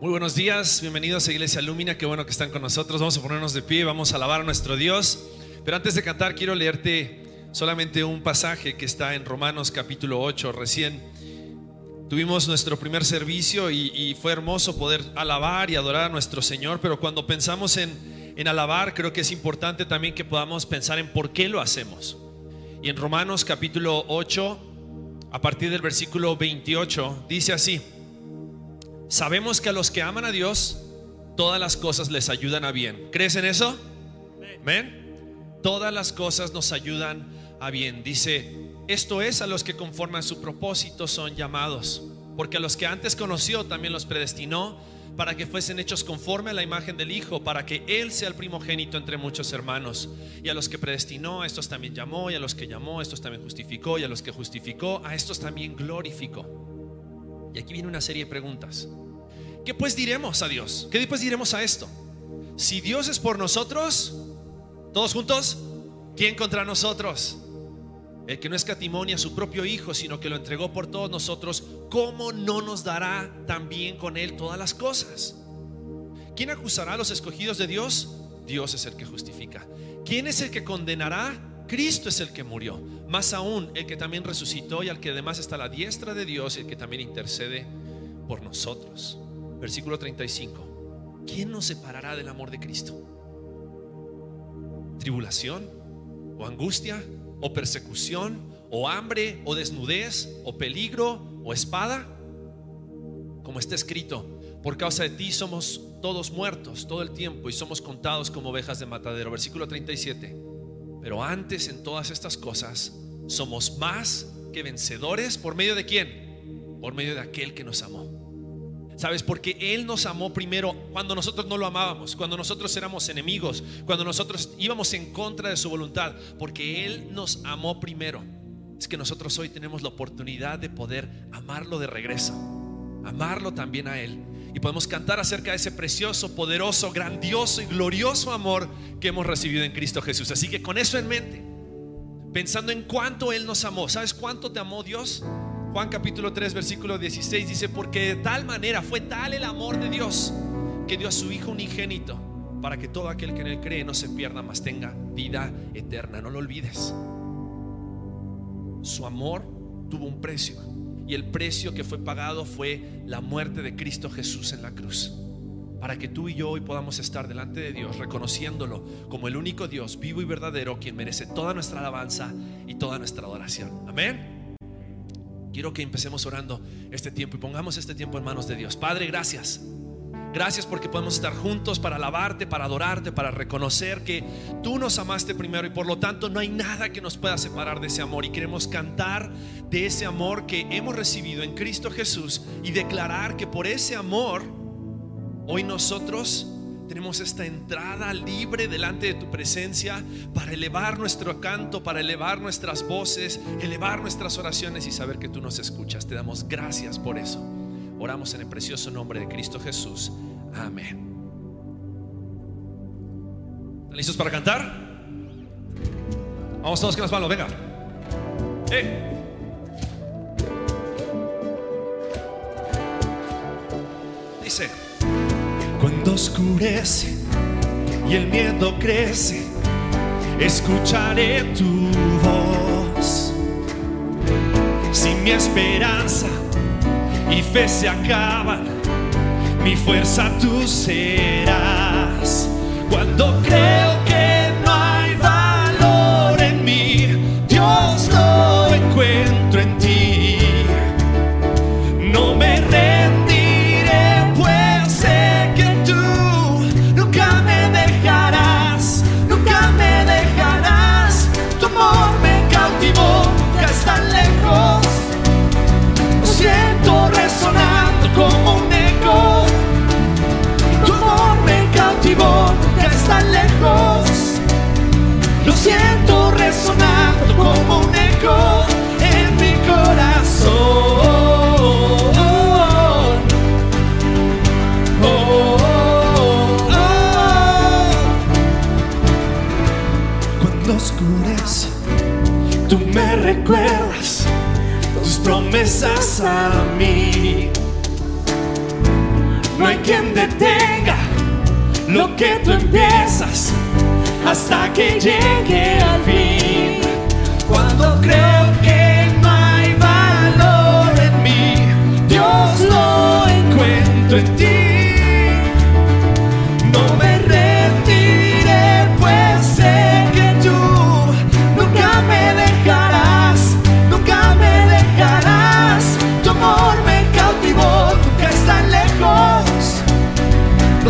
Muy buenos días, bienvenidos a Iglesia Lumina, qué bueno que están con nosotros. Vamos a ponernos de pie, vamos a alabar a nuestro Dios. Pero antes de cantar, quiero leerte solamente un pasaje que está en Romanos capítulo 8. Recién tuvimos nuestro primer servicio y, y fue hermoso poder alabar y adorar a nuestro Señor, pero cuando pensamos en, en alabar, creo que es importante también que podamos pensar en por qué lo hacemos. Y en Romanos capítulo 8, a partir del versículo 28, dice así. Sabemos que a los que aman a Dios, todas las cosas les ayudan a bien. ¿Crees en eso? Amén. Todas las cosas nos ayudan a bien. Dice, esto es a los que conforme a su propósito son llamados. Porque a los que antes conoció también los predestinó para que fuesen hechos conforme a la imagen del Hijo, para que Él sea el primogénito entre muchos hermanos. Y a los que predestinó, a estos también llamó, y a los que llamó, a estos también justificó, y a los que justificó, a estos también glorificó. Y aquí viene una serie de preguntas. ¿Qué pues diremos a Dios? ¿Qué pues diremos a esto? Si Dios es por nosotros, todos juntos, ¿quién contra nosotros? El que no escatimonia a su propio Hijo, sino que lo entregó por todos nosotros, ¿cómo no nos dará también con Él todas las cosas? ¿Quién acusará a los escogidos de Dios? Dios es el que justifica. ¿Quién es el que condenará? Cristo es el que murió. Más aún, el que también resucitó y al que además está a la diestra de Dios el que también intercede por nosotros. Versículo 35. ¿Quién nos separará del amor de Cristo? ¿Tribulación? ¿O angustia? ¿O persecución? ¿O hambre? ¿O desnudez? ¿O peligro? ¿O espada? Como está escrito, por causa de ti somos todos muertos todo el tiempo y somos contados como ovejas de matadero. Versículo 37. Pero antes en todas estas cosas somos más que vencedores por medio de quién? Por medio de aquel que nos amó. ¿Sabes? Porque Él nos amó primero cuando nosotros no lo amábamos, cuando nosotros éramos enemigos, cuando nosotros íbamos en contra de su voluntad, porque Él nos amó primero. Es que nosotros hoy tenemos la oportunidad de poder amarlo de regreso, amarlo también a Él. Y podemos cantar acerca de ese precioso, poderoso, grandioso y glorioso amor que hemos recibido en Cristo Jesús. Así que con eso en mente, pensando en cuánto Él nos amó, ¿sabes cuánto te amó Dios? Juan capítulo 3, versículo 16 dice, porque de tal manera fue tal el amor de Dios que dio a su Hijo unigénito para que todo aquel que en él cree no se pierda, mas tenga vida eterna. No lo olvides. Su amor tuvo un precio y el precio que fue pagado fue la muerte de Cristo Jesús en la cruz. Para que tú y yo hoy podamos estar delante de Dios reconociéndolo como el único Dios vivo y verdadero quien merece toda nuestra alabanza y toda nuestra adoración. Amén. Quiero que empecemos orando este tiempo y pongamos este tiempo en manos de Dios. Padre, gracias. Gracias porque podemos estar juntos para alabarte, para adorarte, para reconocer que tú nos amaste primero y por lo tanto no hay nada que nos pueda separar de ese amor. Y queremos cantar de ese amor que hemos recibido en Cristo Jesús y declarar que por ese amor hoy nosotros tenemos esta entrada libre delante de tu presencia para elevar nuestro canto, para elevar nuestras voces, elevar nuestras oraciones y saber que tú nos escuchas. Te damos gracias por eso. Oramos en el precioso nombre de Cristo Jesús. Amén. ¿Están listos para cantar? Vamos todos con las manos, venga. ¡Eh! Dice, oscurece y el miedo crece, escucharé tu voz. Si mi esperanza y fe se acaban, mi fuerza tú serás. Cuando creo Oscurece, tú me recuerdas tus promesas a mí. No hay quien detenga lo que tú empiezas hasta que llegue al fin. Cuando creo que no hay valor en mí, Dios lo encuentro en ti.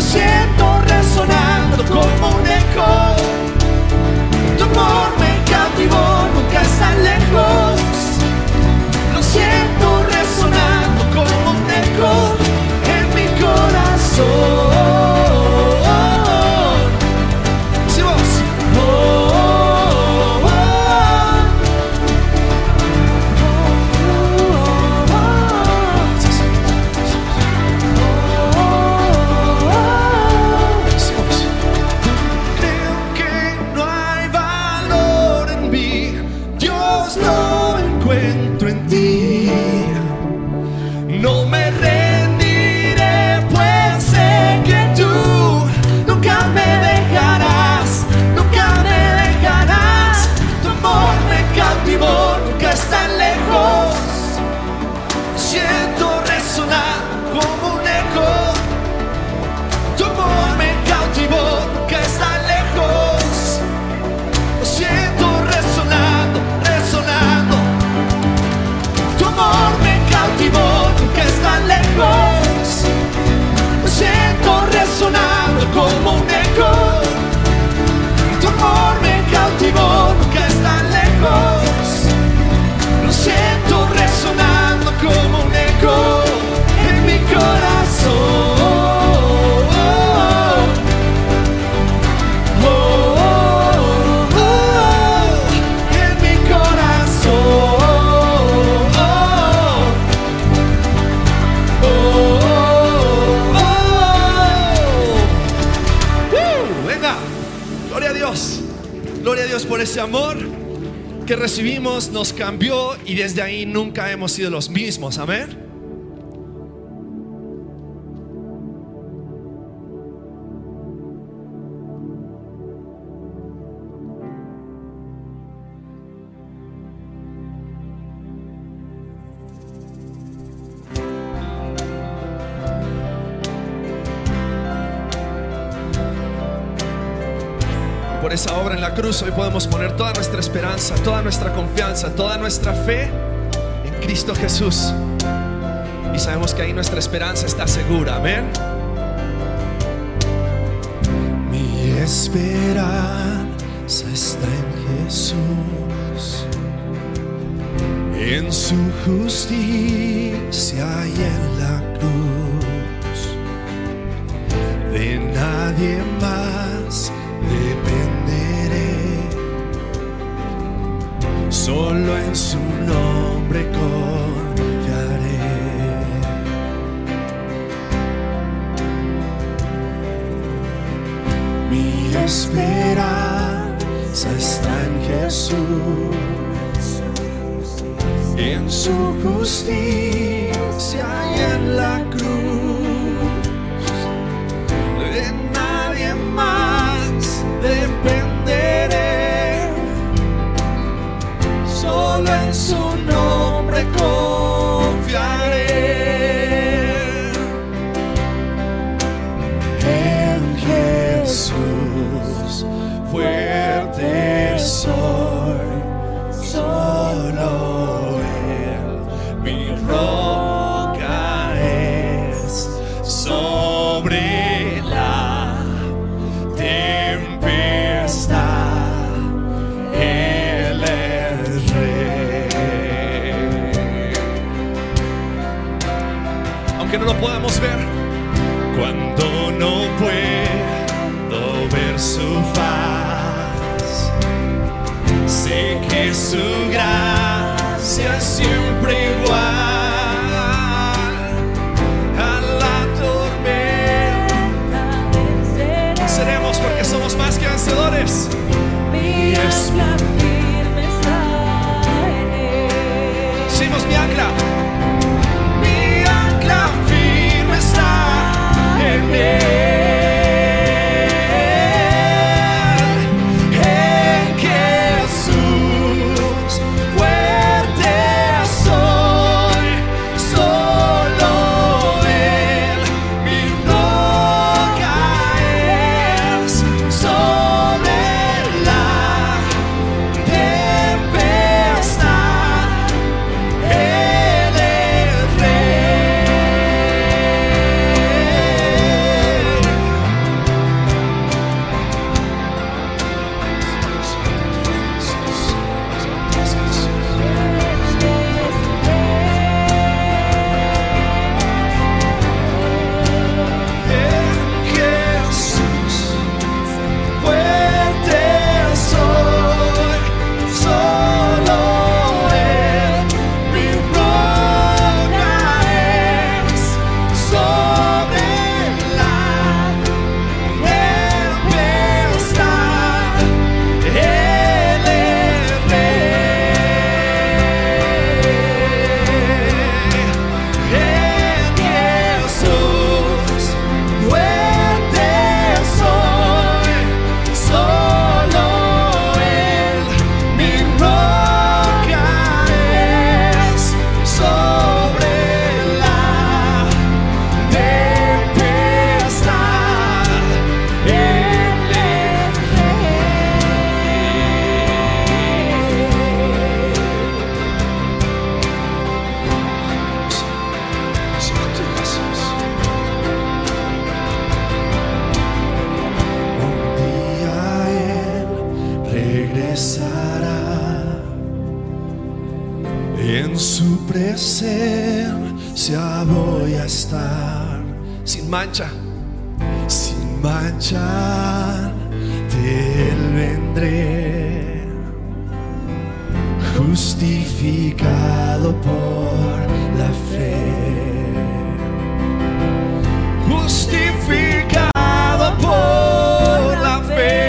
Siento resonando como un eco. Tu amor me cautivó, nunca es tan lejos. Lo siento resonando como un eco en mi corazón. Gloria a Dios por ese amor que recibimos, nos cambió y desde ahí nunca hemos sido los mismos. Amén. Cruz hoy podemos poner toda nuestra esperanza, toda nuestra confianza, toda nuestra fe en Cristo Jesús. Y sabemos que ahí nuestra esperanza está segura. Amén. Mi esperanza está en Jesús, en su justicia y en la cruz. De nadie más dependeré, solo en su nombre confiaré. Mi esperanza está en Jesús, en su justicia y en la cruz. Nombre justificado por la fe, justificado por la fe.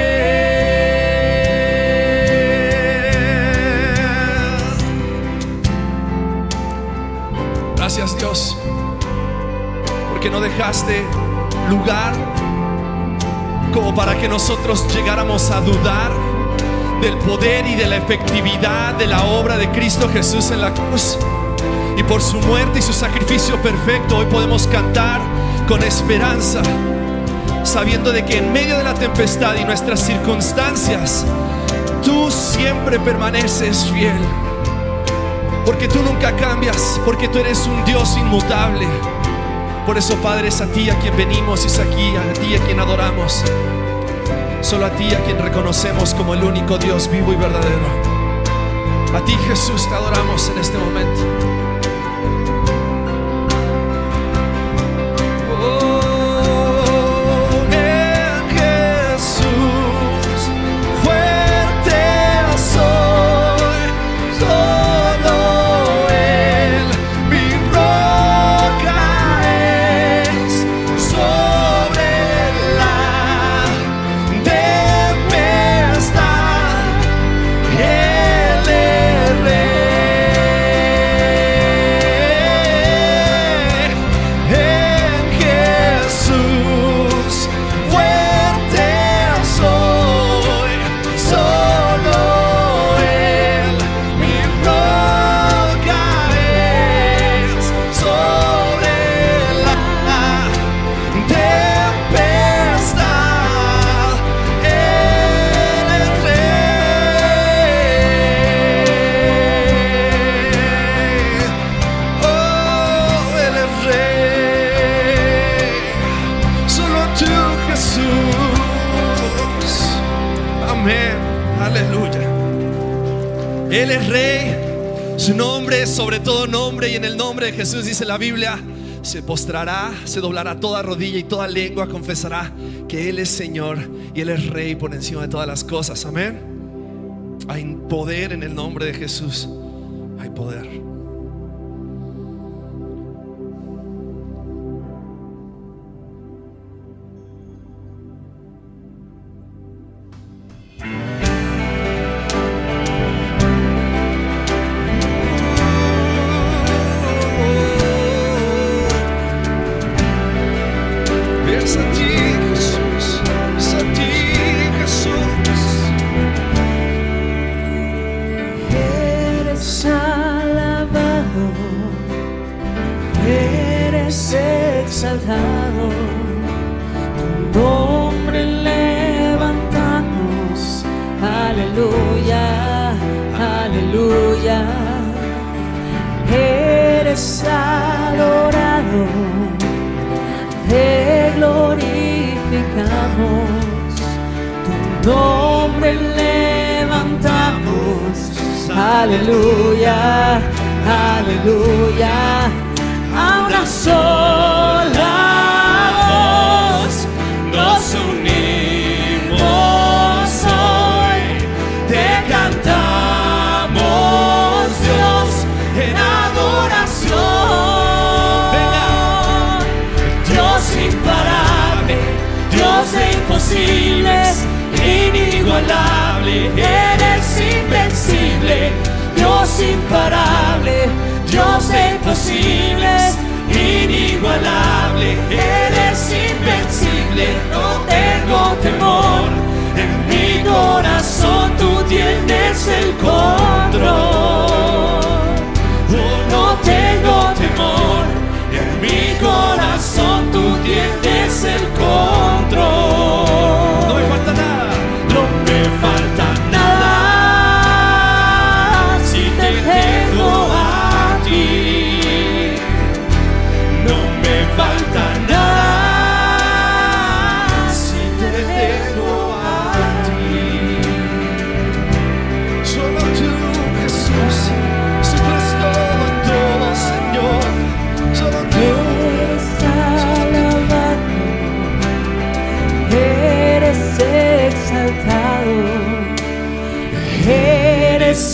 Gracias Dios, porque no dejaste lugar como para que nosotros llegáramos a dudar del poder y de la efectividad de la obra de Cristo Jesús en la cruz. Y por su muerte y su sacrificio perfecto hoy podemos cantar con esperanza, sabiendo de que en medio de la tempestad y nuestras circunstancias, tú siempre permaneces fiel. Porque tú nunca cambias, porque tú eres un Dios inmutable. Por eso, Padre, es a ti a quien venimos, es aquí a ti a quien adoramos. Solo a ti a quien reconocemos como el único Dios vivo y verdadero. A ti, Jesús, te adoramos en este momento. Sobre todo nombre y en el nombre de Jesús dice la Biblia, se postrará, se doblará toda rodilla y toda lengua confesará que Él es Señor y Él es rey por encima de todas las cosas. Amén. Hay poder en el nombre de Jesús. Hay poder.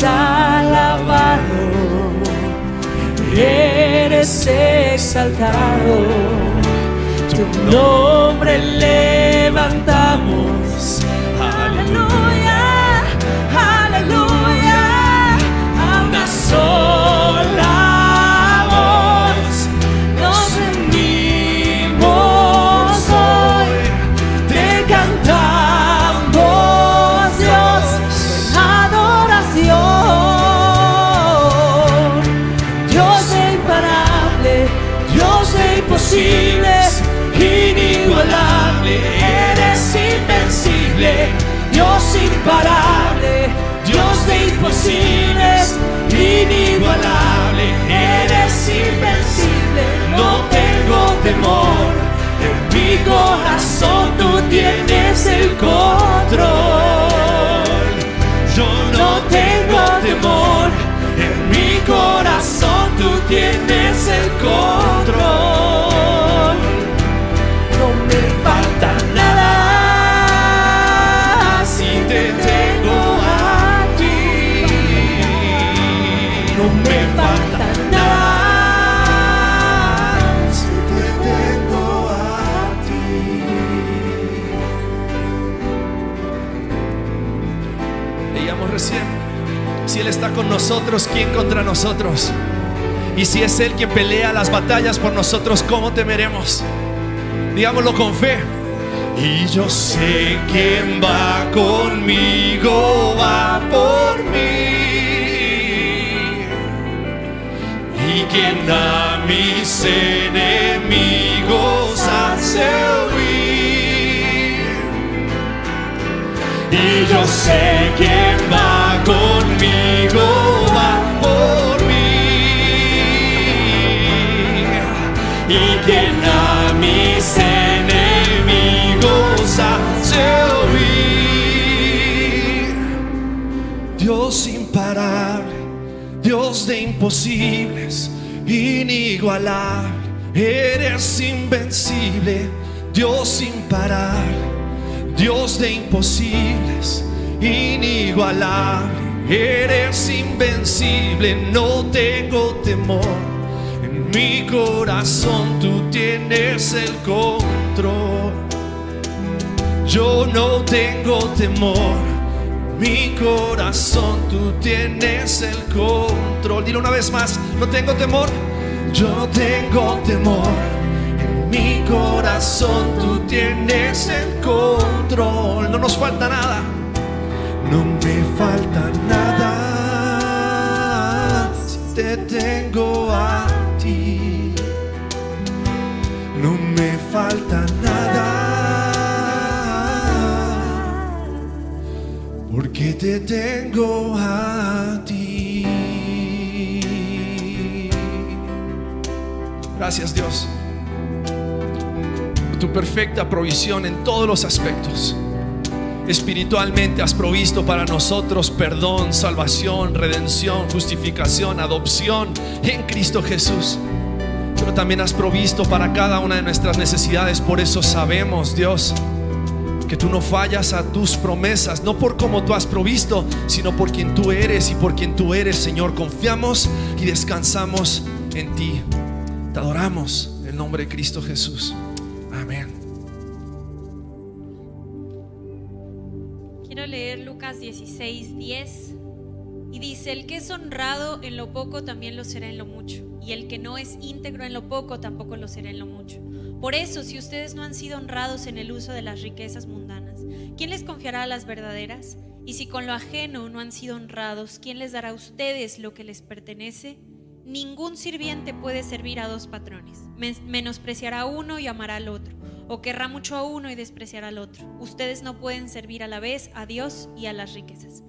Alabado, eres exaltado, tu nombre levantamos. Corazón tú tienes el control. Yo no tengo temor, en mi corazón tú tienes el control. Nosotros, ¿quién contra nosotros? Y si es Él quien pelea las batallas por nosotros, ¿cómo temeremos? Digámoslo con fe. Y yo sé quién va conmigo, va por mí. Y quien a mis enemigos hace huir. Y yo sé quién va conmigo, va por mí. Y quien a mis enemigos hace huir. Dios imparable, Dios de imposibles, inigualable, eres invencible, Dios imparable, Dios de imposibles, inigualable, eres invencible, no tengo temor. En mi corazón tú tienes el control. Yo no tengo temor. Mi corazón, tú tienes el control. Dilo una vez más, no tengo temor. Yo no tengo temor. En mi corazón, tú tienes el control. No nos falta nada. No me falta nada. Si te tengo a ti. No me falta nada porque te tengo a ti. Gracias Dios tu perfecta provisión en todos los aspectos. Espiritualmente has provisto para nosotros perdón, salvación, redención, justificación, adopción en Cristo Jesús. Pero también has provisto para cada una de nuestras necesidades. Por eso sabemos, Dios, que tú no fallas a tus promesas, no por cómo tú has provisto, sino por quien tú eres y por quien tú eres, Señor. Confiamos y descansamos en ti. Te adoramos en el nombre de Cristo Jesús. Amén. Leer Lucas 16, 10. Y dice, el que es honrado en lo poco también lo será en lo mucho. Y el que no es íntegro en lo poco tampoco lo será en lo mucho. Por eso, si ustedes no han sido honrados en el uso de las riquezas mundanas, ¿quién les confiará las verdaderas? Y si con lo ajeno no han sido honrados, ¿quién les dará a ustedes lo que les pertenece? Ningún sirviente puede servir a dos patrones. Men- Menospreciará a uno y amará al otro. O querrá mucho a uno y despreciará al otro. Ustedes no pueden servir a la vez a Dios y a las riquezas.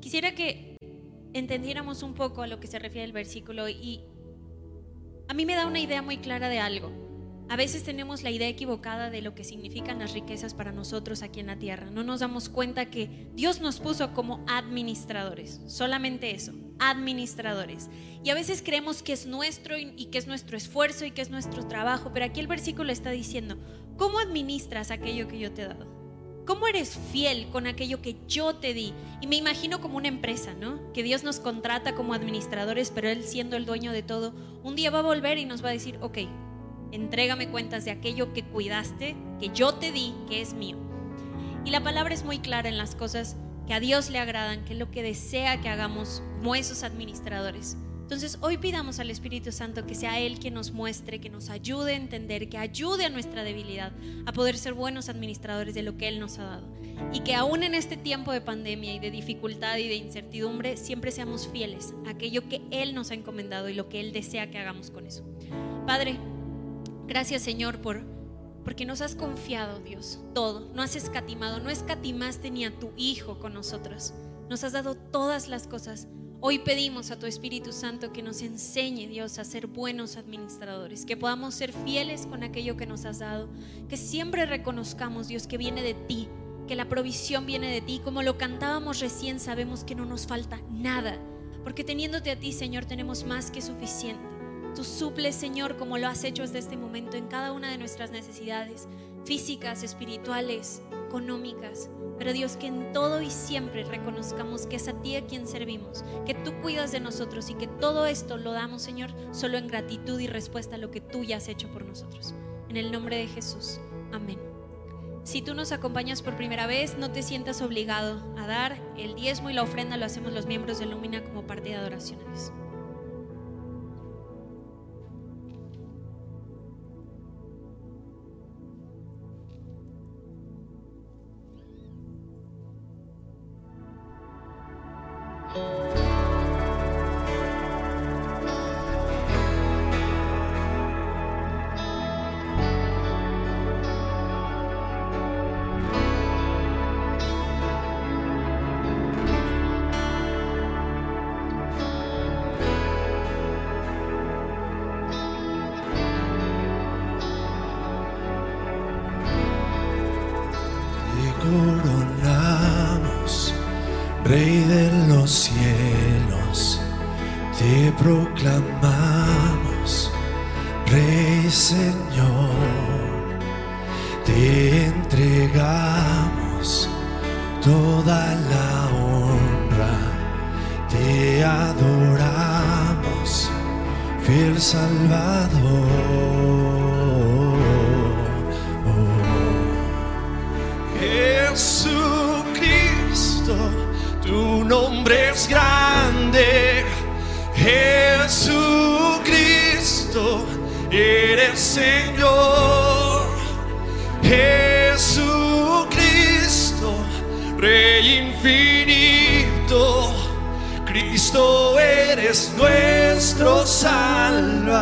Quisiera que entendiéramos un poco a lo que se refiere el versículo y a mí me da una idea muy clara de algo. A veces tenemos la idea equivocada de lo que significan las riquezas para nosotros aquí en la tierra. No nos damos cuenta que Dios nos puso como administradores, solamente eso, administradores. Y a veces creemos que es nuestro y que es nuestro esfuerzo y que es nuestro trabajo, pero aquí el versículo está diciendo, ¿cómo administras aquello que yo te he dado? ¿Cómo eres fiel con aquello que yo te di? Y me imagino como una empresa, ¿no? Que Dios nos contrata como administradores, pero Él siendo el dueño de todo, un día va a volver y nos va a decir, ok, entrégame cuentas de aquello que cuidaste, que yo te di, que es mío. Y la palabra es muy clara en las cosas que a Dios le agradan, que es lo que desea que hagamos como esos administradores. Entonces hoy pidamos al Espíritu Santo que sea Él quien nos muestre, que nos ayude a entender, que ayude a nuestra debilidad a poder ser buenos administradores de lo que Él nos ha dado. Y que aún en este tiempo de pandemia y de dificultad y de incertidumbre, siempre seamos fieles a aquello que Él nos ha encomendado y lo que Él desea que hagamos con eso. Padre, gracias Señor por porque nos has confiado, Dios, todo. No has escatimado, no escatimaste ni a tu Hijo con nosotros. Nos has dado todas las cosas. Hoy pedimos a tu Espíritu Santo que nos enseñe, Dios, a ser buenos administradores, que podamos ser fieles con aquello que nos has dado, que siempre reconozcamos, Dios, que viene de ti, que la provisión viene de ti. Como lo cantábamos recién, sabemos que no nos falta nada, porque teniéndote a ti, Señor, tenemos más que suficiente. Tú suples, Señor, como lo has hecho desde este momento en cada una de nuestras necesidades físicas, espirituales, económicas. Pero Dios, que en todo y siempre reconozcamos que es a ti a quien servimos, que tú cuidas de nosotros y que todo esto lo damos, Señor, solo en gratitud y respuesta a lo que tú ya has hecho por nosotros. En el nombre de Jesús. Amén. Si tú nos acompañas por primera vez, no te sientas obligado a dar. El diezmo y la ofrenda lo hacemos los miembros de Lumina como parte de adoración a Dios. Te coronamos, Rey de los cielos, te proclamamos, Rey Señor, te entregamos toda la honra, te adoramos, fiel Salvador. Nombre es grande. Jesucristo, eres Señor. Jesucristo, Rey infinito. Cristo, eres nuestro Salvador.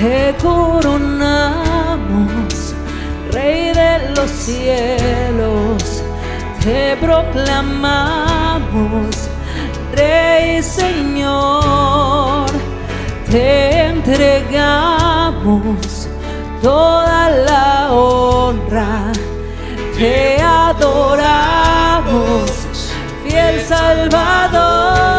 Te coronamos, Rey de los cielos. Te proclamamos, Rey Señor. Te entregamos toda la honra. Te adoramos, fiel Salvador.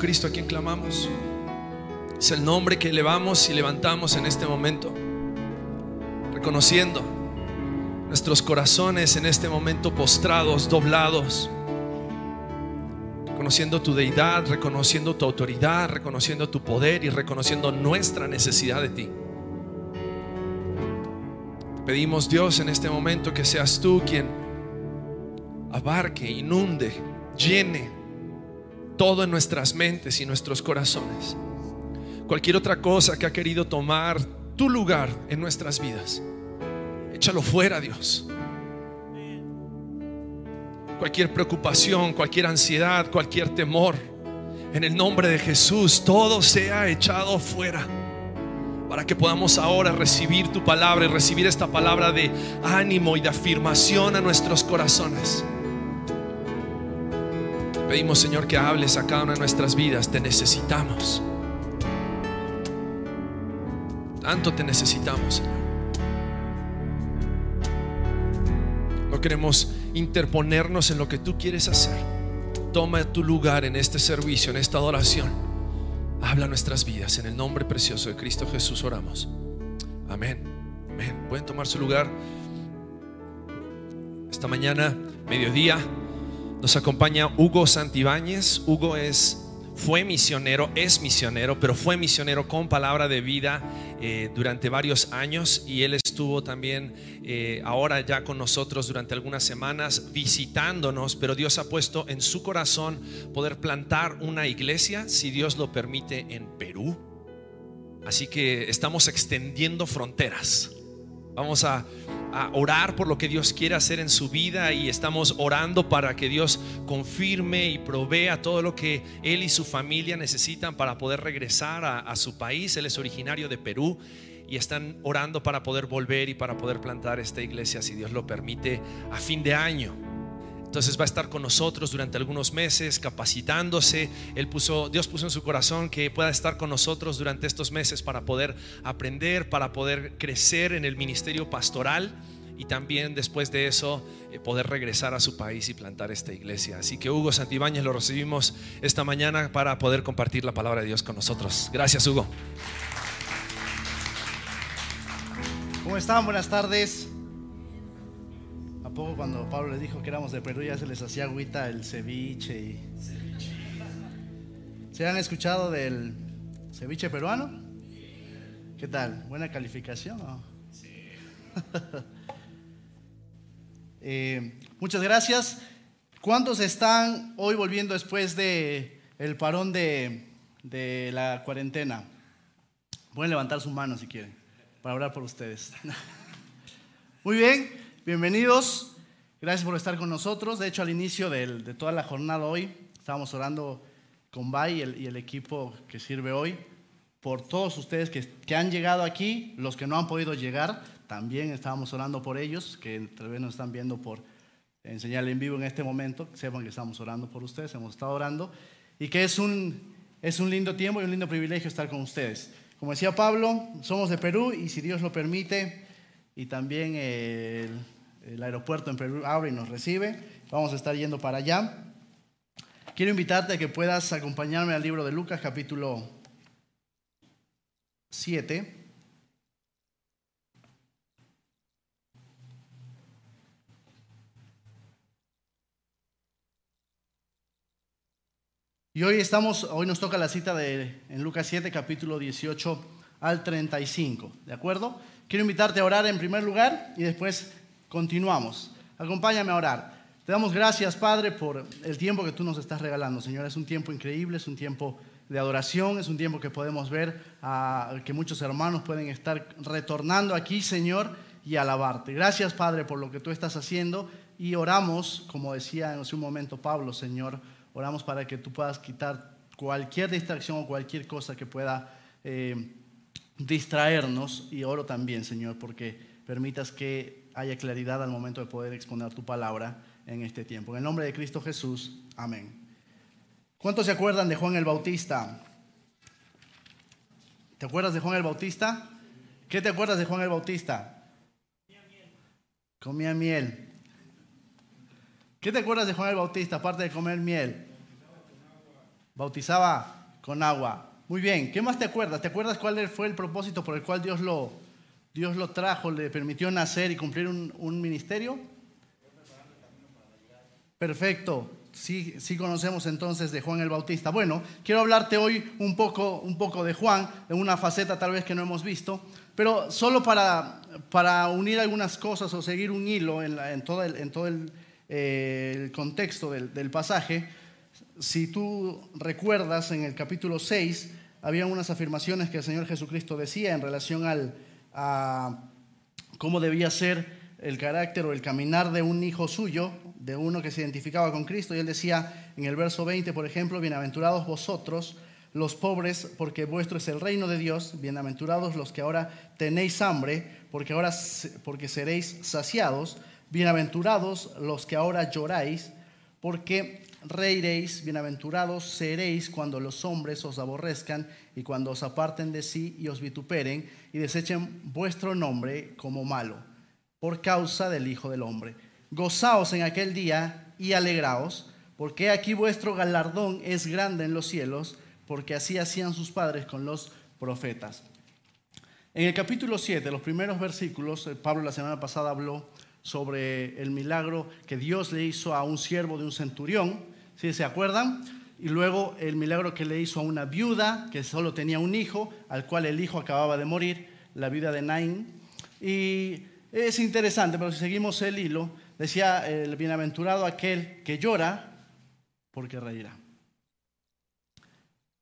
Jesucristo, a quien clamamos. Es el nombre que elevamos y levantamos en este momento, reconociendo nuestros corazones en este momento postrados, doblados, reconociendo tu deidad, reconociendo tu autoridad, reconociendo tu poder y reconociendo nuestra necesidad de ti. Pedimos, Dios, en este momento que seas tú quien abarque, inunde, llene todo en nuestras mentes y nuestros corazones. Cualquier otra cosa que ha querido tomar tu lugar en nuestras vidas, échalo fuera, Dios. Cualquier preocupación, cualquier ansiedad, cualquier temor, en el nombre de Jesús, todo sea echado fuera. Para que podamos ahora recibir tu palabra y recibir esta palabra de ánimo y de afirmación a nuestros corazones. Pedimos, Señor, que hables a cada una de nuestras vidas. Te necesitamos. Tanto te necesitamos, Señor. No queremos interponernos en lo que tú quieres hacer. Toma tu lugar en este servicio, en esta adoración. Habla nuestras vidas. En el nombre precioso de Cristo Jesús oramos. Amén. Amén. Pueden tomar su lugar. Esta mañana, mediodía, nos acompaña Hugo Santibáñez. Hugo es fue misionero, es misionero, pero fue misionero con palabra de vida eh, durante varios años y él estuvo también eh, ahora ya con nosotros durante algunas semanas visitándonos, pero Dios ha puesto en su corazón poder plantar una iglesia, si Dios lo permite, en Perú. Así que estamos extendiendo fronteras. Vamos a, orar por lo que Dios quiere hacer en su vida y estamos orando para que Dios confirme y provea todo lo que Él y su familia necesitan para poder regresar a su país. Él es originario de Perú y están orando para poder volver y para poder plantar esta iglesia, si Dios lo permite, a fin de año. Entonces va a estar con nosotros durante algunos meses capacitándose. Él puso, Dios puso en su corazón que pueda estar con nosotros durante estos meses para poder aprender, para poder crecer en el ministerio pastoral y también después de eso eh, poder regresar a su país y plantar esta iglesia. Así que Hugo Santibáñez lo recibimos esta mañana para poder compartir la palabra de Dios con nosotros. Gracias Hugo. ¿Cómo están? Buenas tardes. ¿A poco cuando Pablo les dijo que éramos de Perú ya se les hacía agüita el ceviche? Y... ¿Se han escuchado del ceviche peruano? ¿Qué tal? ¿Buena calificación? o? Eh, muchas gracias. ¿Cuántos están hoy volviendo después de el parón de, de la cuarentena? Pueden levantar su mano si quieren, para orar por ustedes. Muy bien, bienvenidos. Gracias por estar con nosotros. De hecho, al inicio de toda la jornada hoy, estábamos orando con Bay y el, equipo que sirve hoy por todos ustedes que, que han llegado aquí, los que no han podido llegar, también estábamos orando por ellos, que tal vez nos están viendo por enseñar en vivo en este momento, sepan que estamos orando por ustedes, hemos estado orando, y que es un, es un lindo tiempo y un lindo privilegio estar con ustedes. Como decía Pablo, somos de Perú y si Dios lo permite, y también el, el aeropuerto en Perú abre y nos recibe, vamos a estar yendo para allá. Quiero invitarte a que puedas acompañarme al libro de Lucas capítulo 7. Y hoy estamos, hoy nos toca la cita de en Lucas 7, capítulo 18 al 35, ¿de acuerdo? Quiero invitarte a orar en primer lugar y después continuamos. Acompáñame a orar. Te damos gracias, Padre, por el tiempo que tú nos estás regalando, Señor. Es un tiempo increíble, es un tiempo de adoración, es un tiempo que podemos ver ah, que muchos hermanos pueden estar retornando aquí, Señor, y alabarte. Gracias, Padre, por lo que tú estás haciendo y oramos, como decía en un momento Pablo, Señor, oramos para que tú puedas quitar cualquier distracción o cualquier cosa que pueda eh, distraernos y oro también, Señor, porque permitas que haya claridad al momento de poder exponer tu palabra en este tiempo. En el nombre de Cristo Jesús, amén. ¿Cuántos se acuerdan de Juan el Bautista? ¿Te acuerdas de Juan el Bautista? ¿Qué te acuerdas de Juan el Bautista? Comía miel. Comía miel. ¿Qué te acuerdas de Juan el Bautista aparte de comer miel? Bautizaba con agua. Muy bien, ¿qué más te acuerdas? ¿Te acuerdas cuál fue el propósito por el cual Dios lo, Dios lo trajo, le permitió nacer y cumplir un, un ministerio? Perfecto. Sí, sí conocemos entonces de Juan el Bautista. Bueno, quiero hablarte hoy un poco, un poco de Juan, de una faceta tal vez que no hemos visto, pero solo para, para unir algunas cosas o seguir un hilo en, todo el, en todo el, eh, contexto del, del, pasaje. Si tú recuerdas, en el capítulo 6 había unas afirmaciones que el Señor Jesucristo decía en relación al, a cómo debía ser el carácter o el caminar de un hijo suyo, de uno que se identificaba con Cristo. Y él decía en el verso 20, por ejemplo, bienaventurados vosotros, los pobres, porque vuestro es el reino de Dios, bienaventurados los que ahora tenéis hambre, porque ahora porque seréis saciados, bienaventurados los que ahora lloráis, porque reiréis, bienaventurados seréis cuando los hombres os aborrezcan y cuando os aparten de sí y os vituperen y desechen vuestro nombre como malo, por causa del Hijo del Hombre gozaos en aquel día y alegraos, porque aquí vuestro galardón es grande en los cielos, porque así hacían sus padres con los profetas. En el capítulo 7, los primeros versículos, eh, Pablo la semana pasada habló sobre el milagro que Dios le hizo a un siervo de un centurión, si se acuerdan? Y luego el milagro que le hizo a una viuda que solo tenía un hijo, al cual el hijo acababa de morir, la viuda de Nain. Y es interesante, pero si seguimos el hilo, Decía el bienaventurado aquel que llora porque reirá.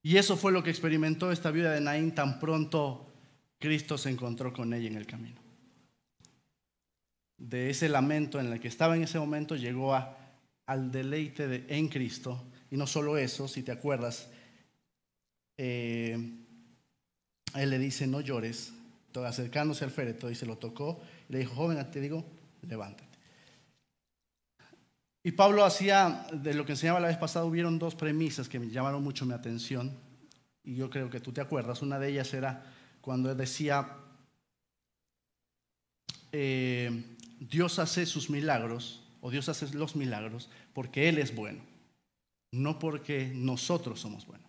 Y eso fue lo que experimentó esta viuda de Naín tan pronto Cristo se encontró con ella en el camino. De ese lamento en el que estaba en ese momento llegó a, al deleite de, en Cristo. Y no solo eso, si te acuerdas, eh, él le dice, no llores, acercándose al féretro y se lo tocó, le dijo, joven, te digo, levántate. Y Pablo hacía, de lo que enseñaba la vez pasada, hubieron dos premisas que me llamaron mucho mi atención, y yo creo que tú te acuerdas. Una de ellas era cuando decía, eh, Dios hace sus milagros, o Dios hace los milagros, porque Él es bueno, no porque nosotros somos buenos.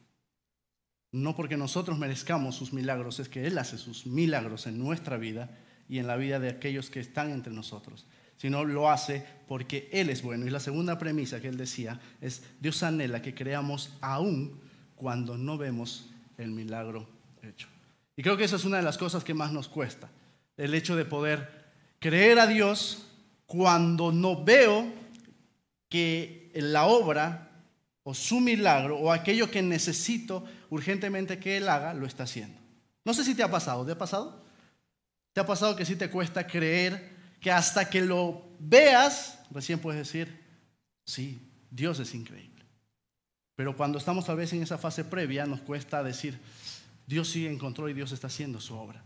No porque nosotros merezcamos sus milagros, es que Él hace sus milagros en nuestra vida y en la vida de aquellos que están entre nosotros sino lo hace porque Él es bueno. Y la segunda premisa que Él decía es, Dios anhela que creamos aún cuando no vemos el milagro hecho. Y creo que esa es una de las cosas que más nos cuesta, el hecho de poder creer a Dios cuando no veo que la obra o su milagro o aquello que necesito urgentemente que Él haga, lo está haciendo. No sé si te ha pasado, ¿te ha pasado? ¿Te ha pasado que sí te cuesta creer que hasta que lo veas, recién puedes decir, sí, Dios es increíble. Pero cuando estamos tal vez en esa fase previa, nos cuesta decir, Dios sigue en control y Dios está haciendo su obra.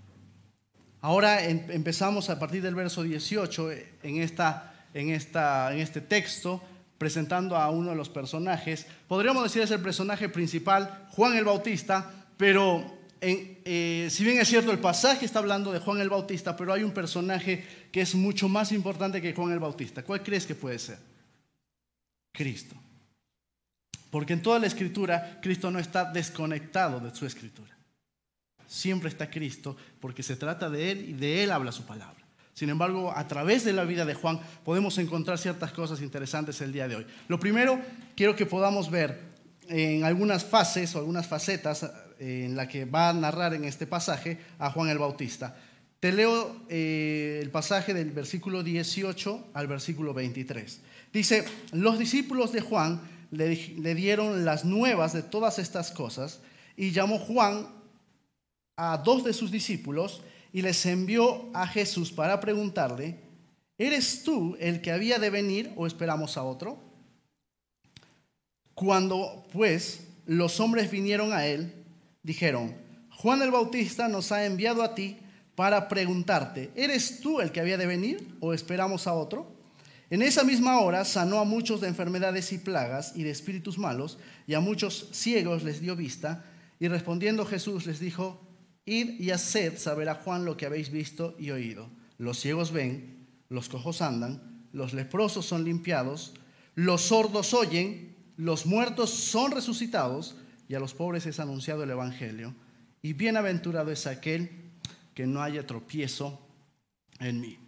Ahora em, empezamos a partir del verso 18 eh, en, esta, en, esta, en este texto presentando a uno de los personajes. Podríamos decir es el personaje principal, Juan el Bautista, pero eh, si bien es cierto, el pasaje está hablando de Juan el Bautista, pero hay un personaje que es mucho más importante que Juan el Bautista. ¿Cuál crees que puede ser? Cristo. Porque en toda la escritura, Cristo no está desconectado de su escritura. Siempre está Cristo porque se trata de Él y de Él habla su palabra. Sin embargo, a través de la vida de Juan podemos encontrar ciertas cosas interesantes el día de hoy. Lo primero, quiero que podamos ver en algunas fases o algunas facetas en la que va a narrar en este pasaje a Juan el Bautista. Te leo eh, el pasaje del versículo 18 al versículo 23. Dice, los discípulos de Juan le, le dieron las nuevas de todas estas cosas y llamó Juan a dos de sus discípulos y les envió a Jesús para preguntarle, ¿eres tú el que había de venir o esperamos a otro? Cuando pues los hombres vinieron a él, dijeron, Juan el Bautista nos ha enviado a ti para preguntarte, ¿eres tú el que había de venir o esperamos a otro? En esa misma hora sanó a muchos de enfermedades y plagas y de espíritus malos, y a muchos ciegos les dio vista, y respondiendo Jesús les dijo, Id y haced saber a Juan lo que habéis visto y oído. Los ciegos ven, los cojos andan, los leprosos son limpiados, los sordos oyen, los muertos son resucitados, y a los pobres es anunciado el Evangelio. Y bienaventurado es aquel que no haya tropiezo en mí.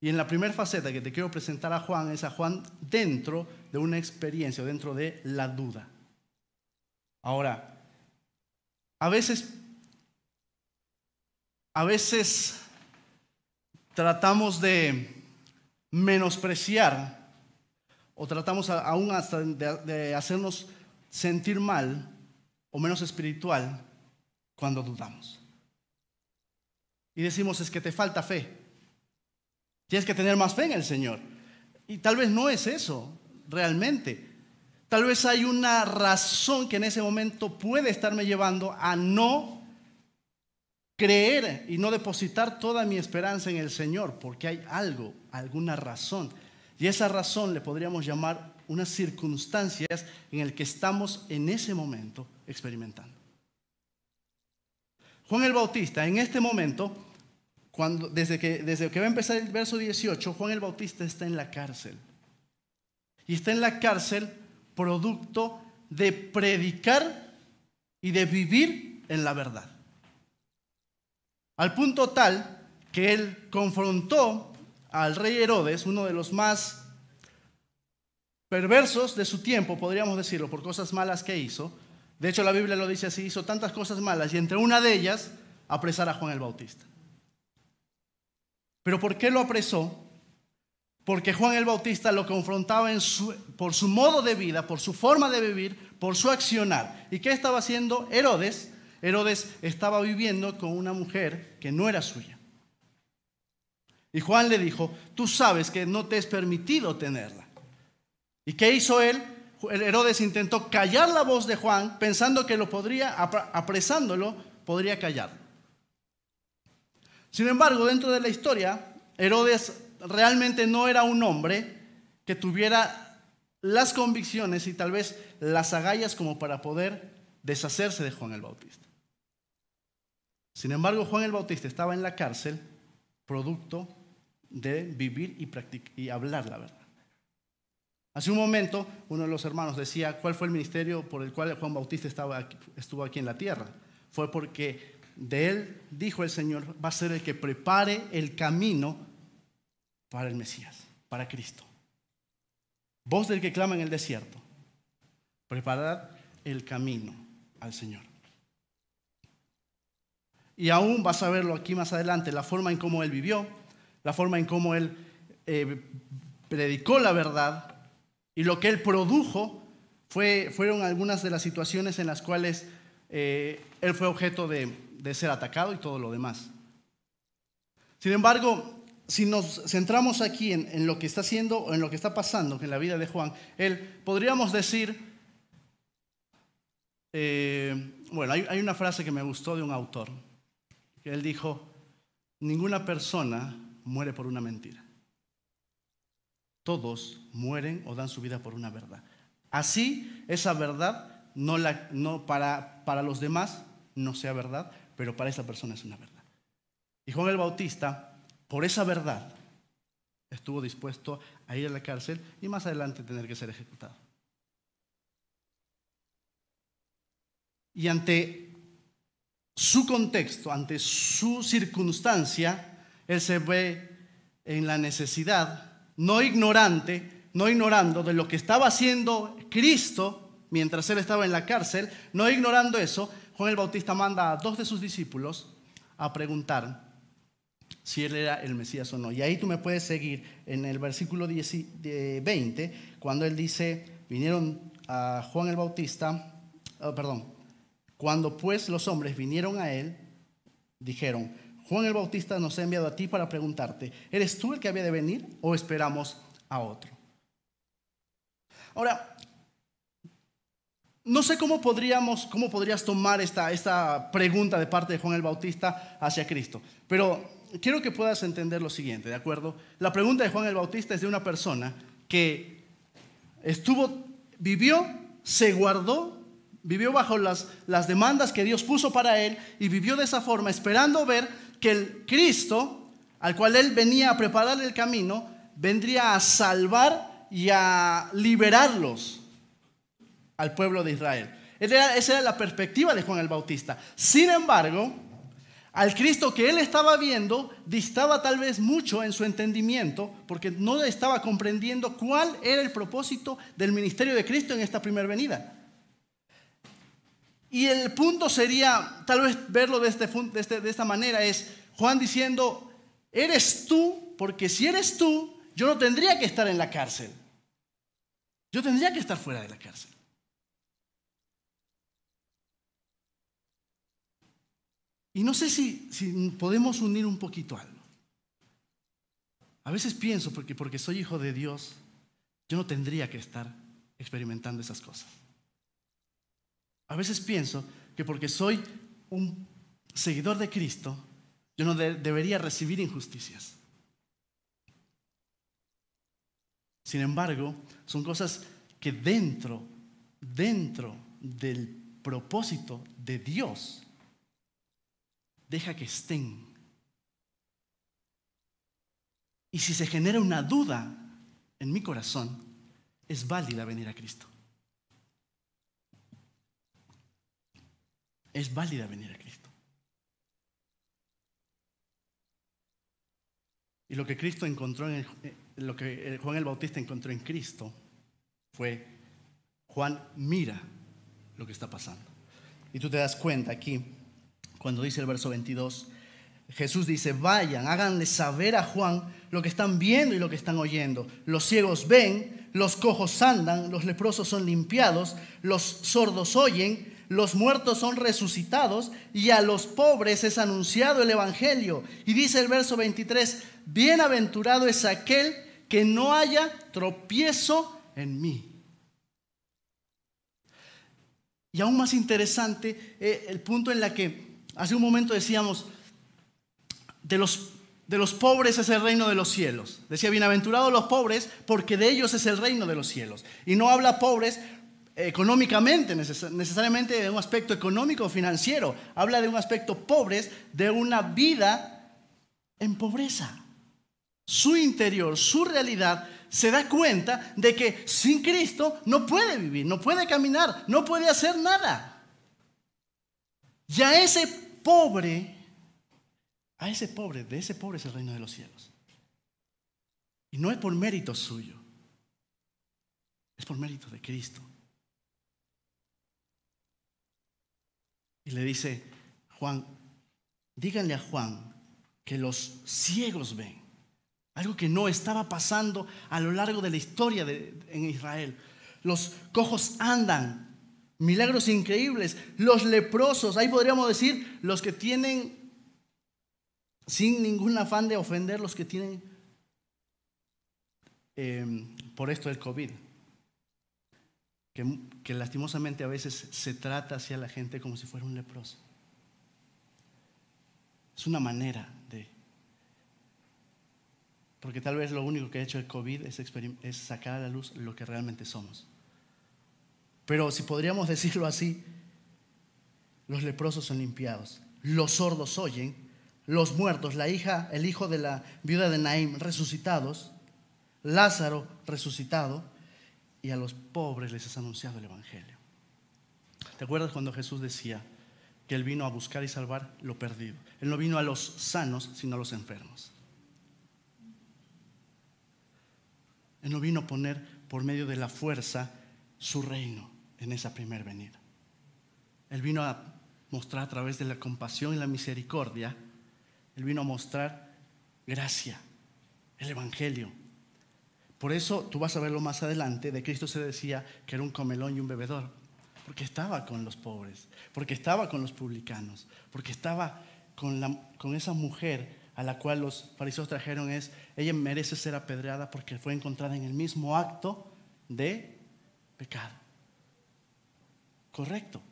Y en la primera faceta que te quiero presentar a Juan es a Juan dentro de una experiencia, dentro de la duda. Ahora, a veces a veces tratamos de menospreciar o tratamos aún hasta de, hacernos sentir mal o menos espiritual cuando dudamos. Y decimos, es que te falta fe. Tienes que tener más fe en el Señor. Y tal vez no es eso, realmente. Tal vez hay una razón que en ese momento puede estarme llevando a no creer y no depositar toda mi esperanza en el Señor, porque hay algo, alguna razón. Y esa razón le podríamos llamar unas circunstancias en el que estamos en ese momento experimentando. Juan el Bautista, en este momento, cuando, desde, que, desde que va a empezar el verso 18, Juan el Bautista está en la cárcel. Y está en la cárcel producto de predicar y de vivir en la verdad. Al punto tal que él confrontó al rey Herodes, uno de los más perversos de su tiempo, podríamos decirlo, por cosas malas que hizo. De hecho, la Biblia lo dice así, hizo tantas cosas malas y entre una de ellas, apresar a Juan el Bautista. ¿Pero por qué lo apresó? Porque Juan el Bautista lo confrontaba por su modo de vida, por su forma de vivir, por su accionar. ¿Y qué estaba haciendo Herodes? Herodes estaba viviendo con una mujer que no era suya. Y Juan le dijo, tú sabes que no te es permitido tenerla. ¿Y qué hizo él? Herodes intentó callar la voz de Juan pensando que lo podría, apresándolo, podría callar. Sin embargo, dentro de la historia, Herodes realmente no era un hombre que tuviera las convicciones y tal vez las agallas como para poder deshacerse de Juan el Bautista. Sin embargo, Juan el Bautista estaba en la cárcel producto de vivir y, hablar la verdad. Hace un momento, uno de los hermanos decía, ¿cuál fue el ministerio por el cual Juan Bautista estuvo aquí en la tierra? Fue porque de él, dijo el Señor, va a ser el que prepare el camino para el Mesías, para Cristo. Voz del que clama en el desierto, preparad el camino al Señor. Y aún vas a verlo aquí más adelante, la forma en cómo él vivió, la forma en cómo él eh, predicó la verdad y lo que él produjo fue, fueron algunas de las situaciones en las cuales eh, él fue objeto de, ser atacado y todo lo demás. Sin embargo, si nos centramos aquí en, lo que está haciendo o en lo que está pasando en la vida de Juan, él podríamos decir, eh, bueno, hay, una frase que me gustó de un autor, él dijo, ninguna persona muere por una mentira. Todos mueren o dan su vida por una verdad. Así, esa verdad no, la, no para, para los demás no sea verdad, pero para esa persona es una verdad. Y Juan el Bautista, por esa verdad, estuvo dispuesto a ir a la cárcel y más adelante tener que ser ejecutado. Y ante su contexto, ante su circunstancia, él se ve en la necesidad, no ignorante, no ignorando de lo que estaba haciendo Cristo mientras él estaba en la cárcel, no ignorando eso, Juan el Bautista manda a dos de sus discípulos a preguntar, si él era el Mesías o no. Y ahí tú me puedes seguir en el versículo 10 de 20, cuando él dice, vinieron a Juan el Bautista, oh, perdón, cuando pues los hombres vinieron a él, dijeron, Juan el Bautista nos ha enviado a ti para preguntarte, ¿eres tú el que había de venir o esperamos a otro? Ahora, no sé cómo podríamos, cómo podrías tomar esta, esta pregunta de parte de Juan el Bautista hacia Cristo, pero quiero que puedas entender lo siguiente, ¿de acuerdo? La pregunta de Juan el Bautista es de una persona que estuvo, vivió, se guardó, vivió bajo las, las demandas que Dios puso para él y vivió de esa forma, esperando ver que el Cristo, al cual él venía a preparar el camino, vendría a salvar y a liberarlos al pueblo de Israel. Esa era la perspectiva de Juan el Bautista. Sin embargo, al Cristo que él estaba viendo distaba tal vez mucho en su entendimiento porque no estaba comprendiendo cuál era el propósito del ministerio de Cristo en esta primera venida. Y el punto sería, tal vez verlo de, este, de, este, de esta manera, es Juan diciendo, eres tú, porque si eres tú, yo no tendría que estar en la cárcel. Yo tendría que estar fuera de la cárcel. Y no sé si, podemos unir un poquito algo. A veces pienso, porque, porque soy hijo de Dios, yo no tendría que estar experimentando esas cosas. A veces pienso que porque soy un seguidor de Cristo, yo no debería recibir injusticias. Sin embargo, son cosas que dentro, dentro del propósito de Dios, deja que estén. Y si se genera una duda en mi corazón, es válida venir a Cristo. Es válida venir a Cristo. Y lo que Cristo encontró en eh, lo que Juan el Bautista encontró en Cristo fue Juan mira lo que está pasando. Y tú te das cuenta aquí cuando dice el verso 22, Jesús dice, vayan, háganle saber a Juan lo que están viendo y lo que están oyendo. Los ciegos ven, los cojos andan, los leprosos son limpiados, los sordos oyen, los muertos son resucitados y a los pobres es anunciado el Evangelio. Y dice el verso 23, bienaventurado es aquel que no haya tropiezo en mí. Y aún más interesante eh, el punto en la que Hace un momento decíamos, de los, de los pobres es el reino de los cielos. Decía, bienaventurados los pobres, porque de ellos es el reino de los cielos. Y no habla pobres económicamente, necesariamente de un aspecto económico o financiero. Habla de un aspecto pobres, de una vida en pobreza. Su interior, su realidad, se da cuenta de que sin Cristo no puede vivir, no puede caminar, no puede hacer nada. Ya ese pobre, a ese pobre, de ese pobre es el reino de los cielos. Y no es por mérito suyo, es por mérito de Cristo. Y le dice, Juan, díganle a Juan que los ciegos ven. Algo que no estaba pasando a lo largo de la historia en Israel. Los cojos andan, milagros increíbles. Los leprosos, ahí podríamos decir, los que tienen, sin ningún afán de ofender, los que tienen em, por esto del COVID. Que, lastimosamente a veces se trata hacia la gente como si fuera un leproso. Es una manera de... Porque tal vez lo único que ha hecho el COVID es, es sacar a la luz lo que realmente somos. Pero si podríamos decirlo así, los leprosos son limpiados, los sordos oyen, los muertos, la hija, el hijo de la viuda de Naim resucitados, Lázaro resucitado, y a los pobres les es anunciado el Evangelio. ¿Te acuerdas cuando Jesús decía que Él vino a buscar y salvar lo perdido? Él no vino a los sanos, sino a los enfermos. Él no vino a poner por medio de la fuerza su reino en esa primera venida. Él vino a mostrar a través de la compasión y la misericordia, Él vino a mostrar gracia, el Evangelio. Por eso tú vas a verlo más adelante, de Cristo se decía que era un comelón y un bebedor, porque estaba con los pobres, porque estaba con los publicanos, porque estaba con, con esa mujer a la cual los fariseos trajeron es, ella merece ser apedreada porque fue encontrada en el mismo acto de pecado. Correcto.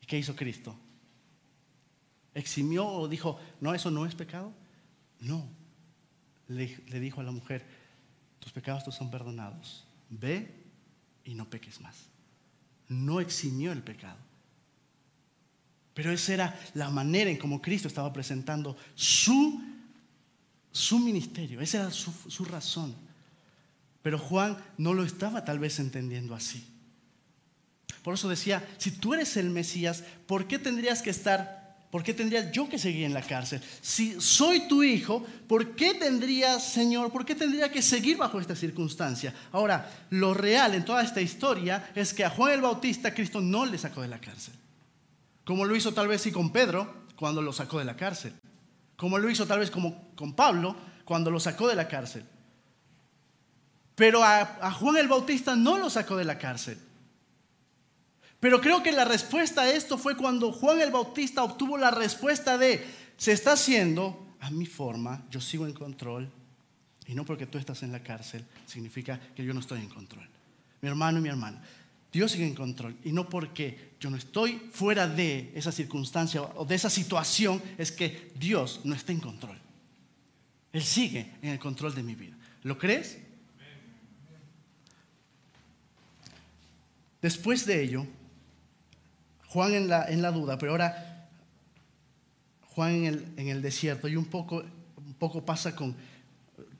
¿Y qué hizo Cristo? ¿Eximió o dijo, no, eso no es pecado? No. Le dijo a la mujer, tus pecados son perdonados. Ve y no peques más. No eximió el pecado. Pero esa era la manera en cómo Cristo estaba presentando su, su ministerio, esa era su, su razón. Pero Juan no lo estaba tal vez entendiendo así. Por eso decía, si tú eres el Mesías, ¿por qué tendrías que estar, por qué tendría yo que seguir en la cárcel? Si soy tu hijo, ¿por qué tendría, Señor, por qué tendría que seguir bajo esta circunstancia? Ahora, lo real en toda esta historia es que a Juan el Bautista Cristo no le sacó de la cárcel. Como lo hizo tal vez sí con Pedro cuando lo sacó de la cárcel. Como lo hizo tal vez como con Pablo cuando lo sacó de la cárcel. Pero a, a Juan el Bautista no lo sacó de la cárcel. Pero creo que la respuesta a esto fue cuando Juan el Bautista obtuvo la respuesta de, se está haciendo a mi forma, yo sigo en control, y no porque tú estás en la cárcel, significa que yo no estoy en control. Mi hermano y mi hermana, Dios sigue en control, y no porque yo no estoy fuera de esa circunstancia o de esa situación, es que Dios no está en control. Él sigue en el control de mi vida. ¿Lo crees? Después de ello, Juan en la, en la duda, pero ahora Juan en el, en el desierto y un poco, un poco pasa con,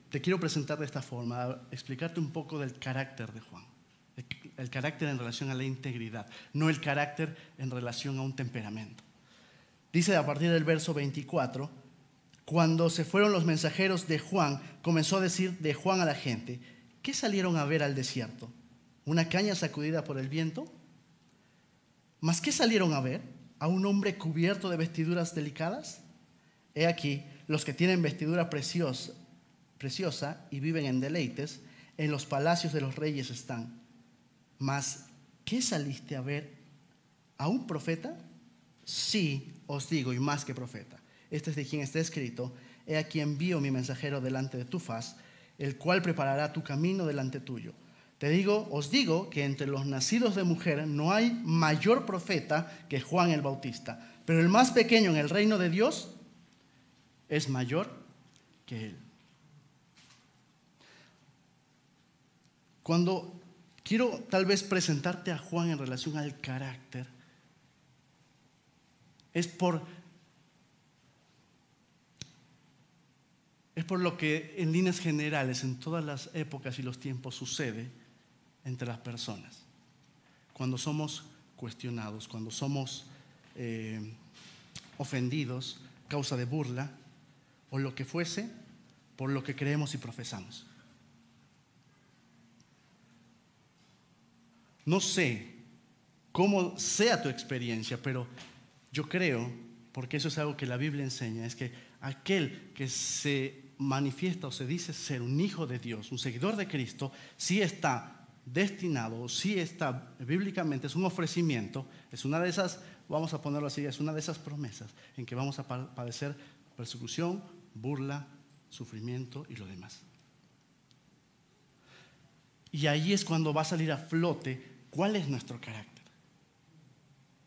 te quiero presentar de esta forma, explicarte un poco del carácter de Juan, el, carácter en relación a la integridad, no el carácter en relación a un temperamento. Dice a partir del verso 24, cuando se fueron los mensajeros de Juan, comenzó a decir de Juan a la gente, ¿qué salieron a ver al desierto? ¿Una caña sacudida por el viento? ¿Mas qué salieron a ver? ¿A un hombre cubierto de vestiduras delicadas? He aquí, los que tienen vestidura preciosa, y viven en deleites, en los palacios de los reyes están. Mas, ¿qué saliste a ver? ¿A un profeta? Sí, os digo, y más que profeta. Este es de quien está escrito, he aquí envío mi mensajero delante de tu faz, el cual preparará tu camino delante tuyo. Te digo, os digo que entre los nacidos de mujer no hay mayor profeta que Juan el Bautista, pero el más pequeño en el reino de Dios es mayor que él. Cuando quiero tal vez presentarte a Juan en relación al carácter, es por es por lo que en líneas generales en todas las épocas y los tiempos sucede entre las personas. Cuando somos cuestionados, cuando somos eh, ofendidos, causa de burla, o lo que fuese, por lo que creemos y profesamos. No sé cómo sea tu experiencia, pero yo creo, porque eso es algo que la Biblia enseña, es que aquel que se manifiesta o se dice ser un hijo de Dios, un seguidor de Cristo, sí está destinado, sí está bíblicamente, es un ofrecimiento, es una de esas, vamos a ponerlo así, es una de esas promesas en que vamos a padecer persecución, burla, sufrimiento y lo demás. Y ahí es cuando va a salir a flote cuál es nuestro carácter.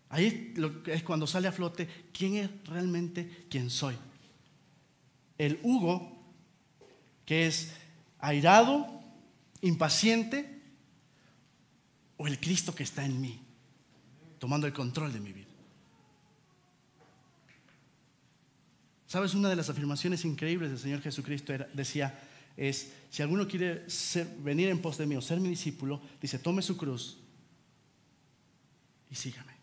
Ahí es cuando sale a flote quién es realmente quién soy. El Hugo, que es airado, impaciente, o el Cristo que está en mí, tomando el control de mi vida. ¿Sabes? Una de las afirmaciones increíbles del Señor Jesucristo decía, es, si alguno quiere venir en pos de mí o ser mi discípulo, dice, tome su cruz y sígame.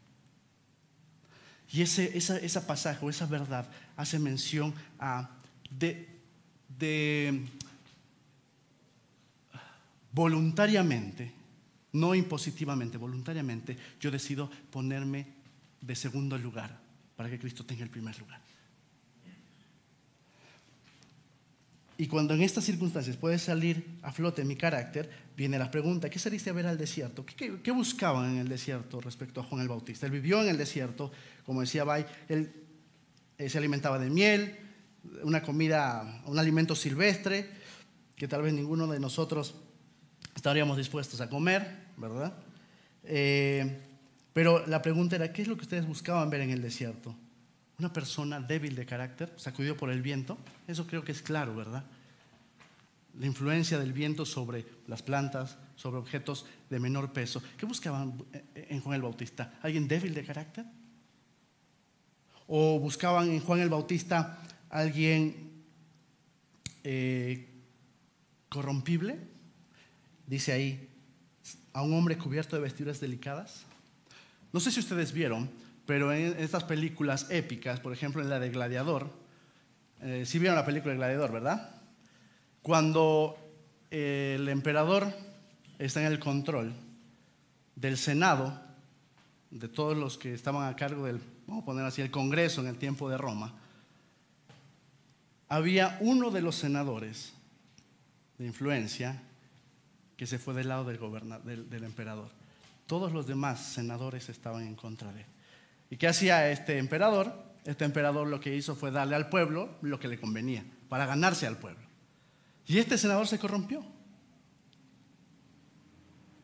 Y ese esa, esa pasaje o esa verdad hace mención a de, de voluntariamente no impositivamente, voluntariamente, yo decido ponerme de segundo lugar para que Cristo tenga el primer lugar. Y cuando en estas circunstancias puede salir a flote mi carácter, viene la pregunta, ¿qué saliste a ver al desierto? ¿Qué, buscaban en el desierto respecto a Juan el Bautista? Él vivió en el desierto, como decía Bay, él eh, se alimentaba de miel, una comida, un alimento silvestre, que tal vez ninguno de nosotros estaríamos dispuestos a comer, ¿verdad? Eh, pero la pregunta era, ¿qué es lo que ustedes buscaban ver en el desierto? Una persona débil de carácter, sacudido por el viento, eso creo que es claro, ¿verdad? La influencia del viento sobre las plantas, sobre objetos de menor peso. ¿Qué buscaban en Juan el Bautista? ¿Alguien débil de carácter? ¿O buscaban en Juan el Bautista alguien eh, corrompible? Dice ahí, a un hombre cubierto de vestiduras delicadas. No sé si ustedes vieron, pero en estas películas épicas, por ejemplo en la de Gladiador, eh, sí vieron la película de Gladiador, ¿verdad? Cuando eh, el emperador está en el control del Senado, de todos los que estaban a cargo del, vamos a poner así, el Congreso en el tiempo de Roma, había uno de los senadores de influencia que se fue del lado del, del, emperador. Todos los demás senadores estaban en contra de él. ¿Y qué hacía este emperador? Este emperador lo que hizo fue darle al pueblo lo que le convenía, para ganarse al pueblo. Y este senador se corrompió.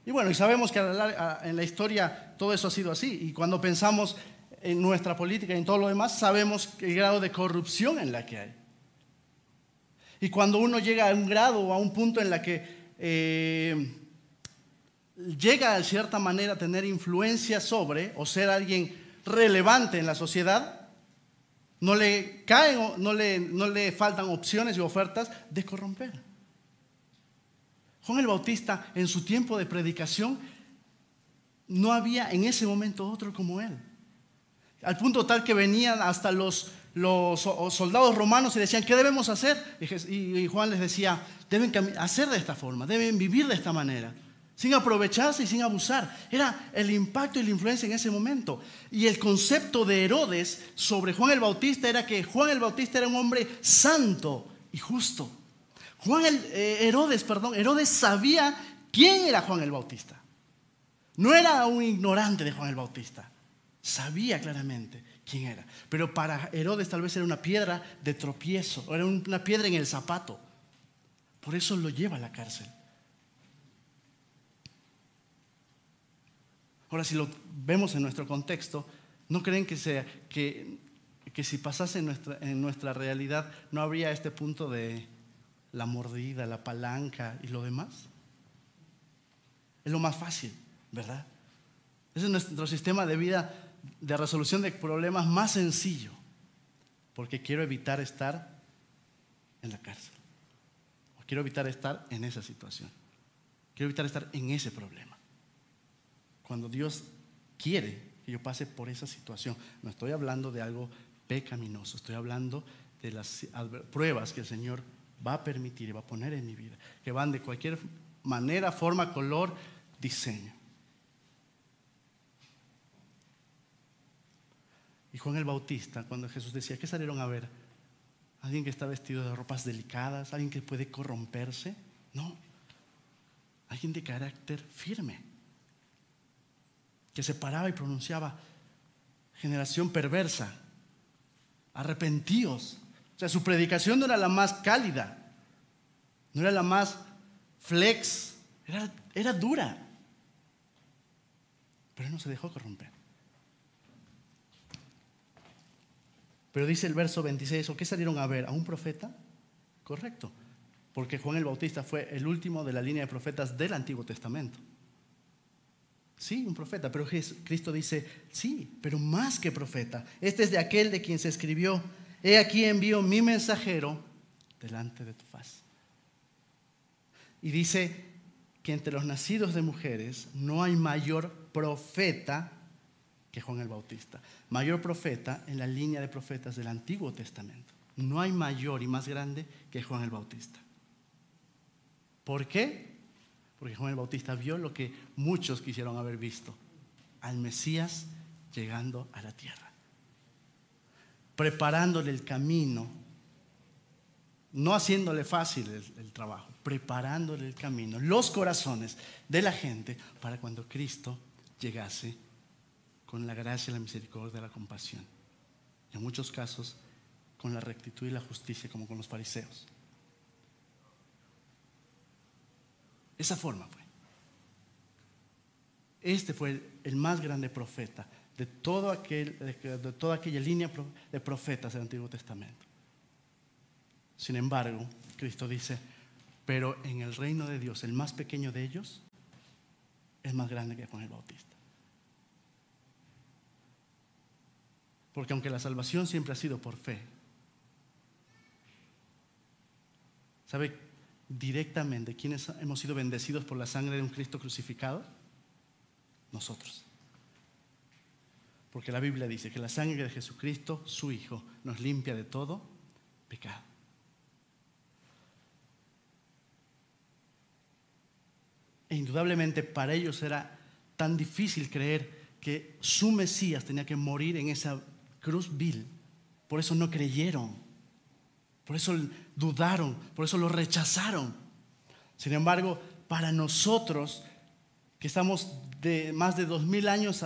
Y bueno, y sabemos que en la historia todo eso ha sido así. Y cuando pensamos en nuestra política y en todo lo demás, sabemos el grado de corrupción en la que hay. Y cuando uno llega a un grado o a un punto en la que eh, llega de cierta manera a tener influencia sobre o ser alguien relevante en la sociedad, no le caen, no le, no le faltan opciones y ofertas de corromper. Juan el Bautista en su tiempo de predicación no había en ese momento otro como él. Al punto tal que venían hasta los, los soldados romanos y decían, ¿qué debemos hacer? Y Juan les decía, deben hacer de esta forma, deben vivir de esta manera, sin aprovecharse y sin abusar. Era el impacto y la influencia en ese momento. Y el concepto de Herodes sobre Juan el Bautista era que Juan el Bautista era un hombre santo y justo. Juan el, eh, Herodes, perdón, Herodes sabía quién era Juan el Bautista. No era un ignorante de Juan el Bautista. Sabía claramente quién era. Pero para Herodes tal vez era una piedra de tropiezo, era una piedra en el zapato. Por eso lo lleva a la cárcel. Ahora, si lo vemos en nuestro contexto, ¿no creen que, sea, que, que si pasase en nuestra, en nuestra realidad no habría este punto de la mordida, la palanca y lo demás? Es lo más fácil, ¿verdad? Ese es nuestro sistema de vida de resolución de problemas más sencillo, porque quiero evitar estar en la cárcel. Quiero evitar estar en esa situación. Quiero evitar estar en ese problema. Cuando Dios quiere que yo pase por esa situación, no estoy hablando de algo pecaminoso, estoy hablando de las pruebas que el Señor va a permitir y va a poner en mi vida, que van de cualquier manera, forma, color, diseño. Y Juan el Bautista, cuando Jesús decía, ¿qué salieron a ver? ¿Alguien que está vestido de ropas delicadas? ¿Alguien que puede corromperse? No. Alguien de carácter firme, que se paraba y pronunciaba, generación perversa, arrepentíos. O sea, su predicación no era la más cálida, no era la más flex, era, era dura. Pero no se dejó corromper. Pero dice el verso 26, ¿o qué salieron a ver? ¿A un profeta? Correcto, porque Juan el Bautista fue el último de la línea de profetas del Antiguo Testamento. Sí, un profeta, pero Cristo dice, sí, pero más que profeta. Este es de aquel de quien se escribió, he aquí envío mi mensajero delante de tu faz. Y dice que entre los nacidos de mujeres no hay mayor profeta que Juan el Bautista. Mayor profeta en la línea de profetas del Antiguo Testamento. No hay mayor y más grande que Juan el Bautista. ¿Por qué? Porque Juan el Bautista vio lo que muchos quisieron haber visto. Al Mesías llegando a la tierra. Preparándole el camino no haciéndole fácil el, el trabajo, preparándole el camino, los corazones de la gente para cuando Cristo llegase con la gracia, la misericordia, la compasión. En muchos casos con la rectitud y la justicia como con los fariseos. Esa forma fue. Este fue el más grande profeta de, de toda aquella línea de profetas del Antiguo Testamento. Sin embargo, Cristo dice, pero en el reino de Dios, el más pequeño de ellos es más grande que Juan el Bautista. Porque aunque la salvación siempre ha sido por fe, ¿sabe directamente quiénes hemos sido bendecidos por la sangre de un Cristo crucificado? Nosotros. Porque la Biblia dice que la sangre de Jesucristo, su Hijo, nos limpia de todo pecado. E indudablemente para ellos era tan difícil creer que su Mesías tenía que morir en esa cruz vil. Por eso no creyeron. Por eso dudaron. Por eso lo rechazaron. Sin embargo, para nosotros, que estamos de más de dos mil años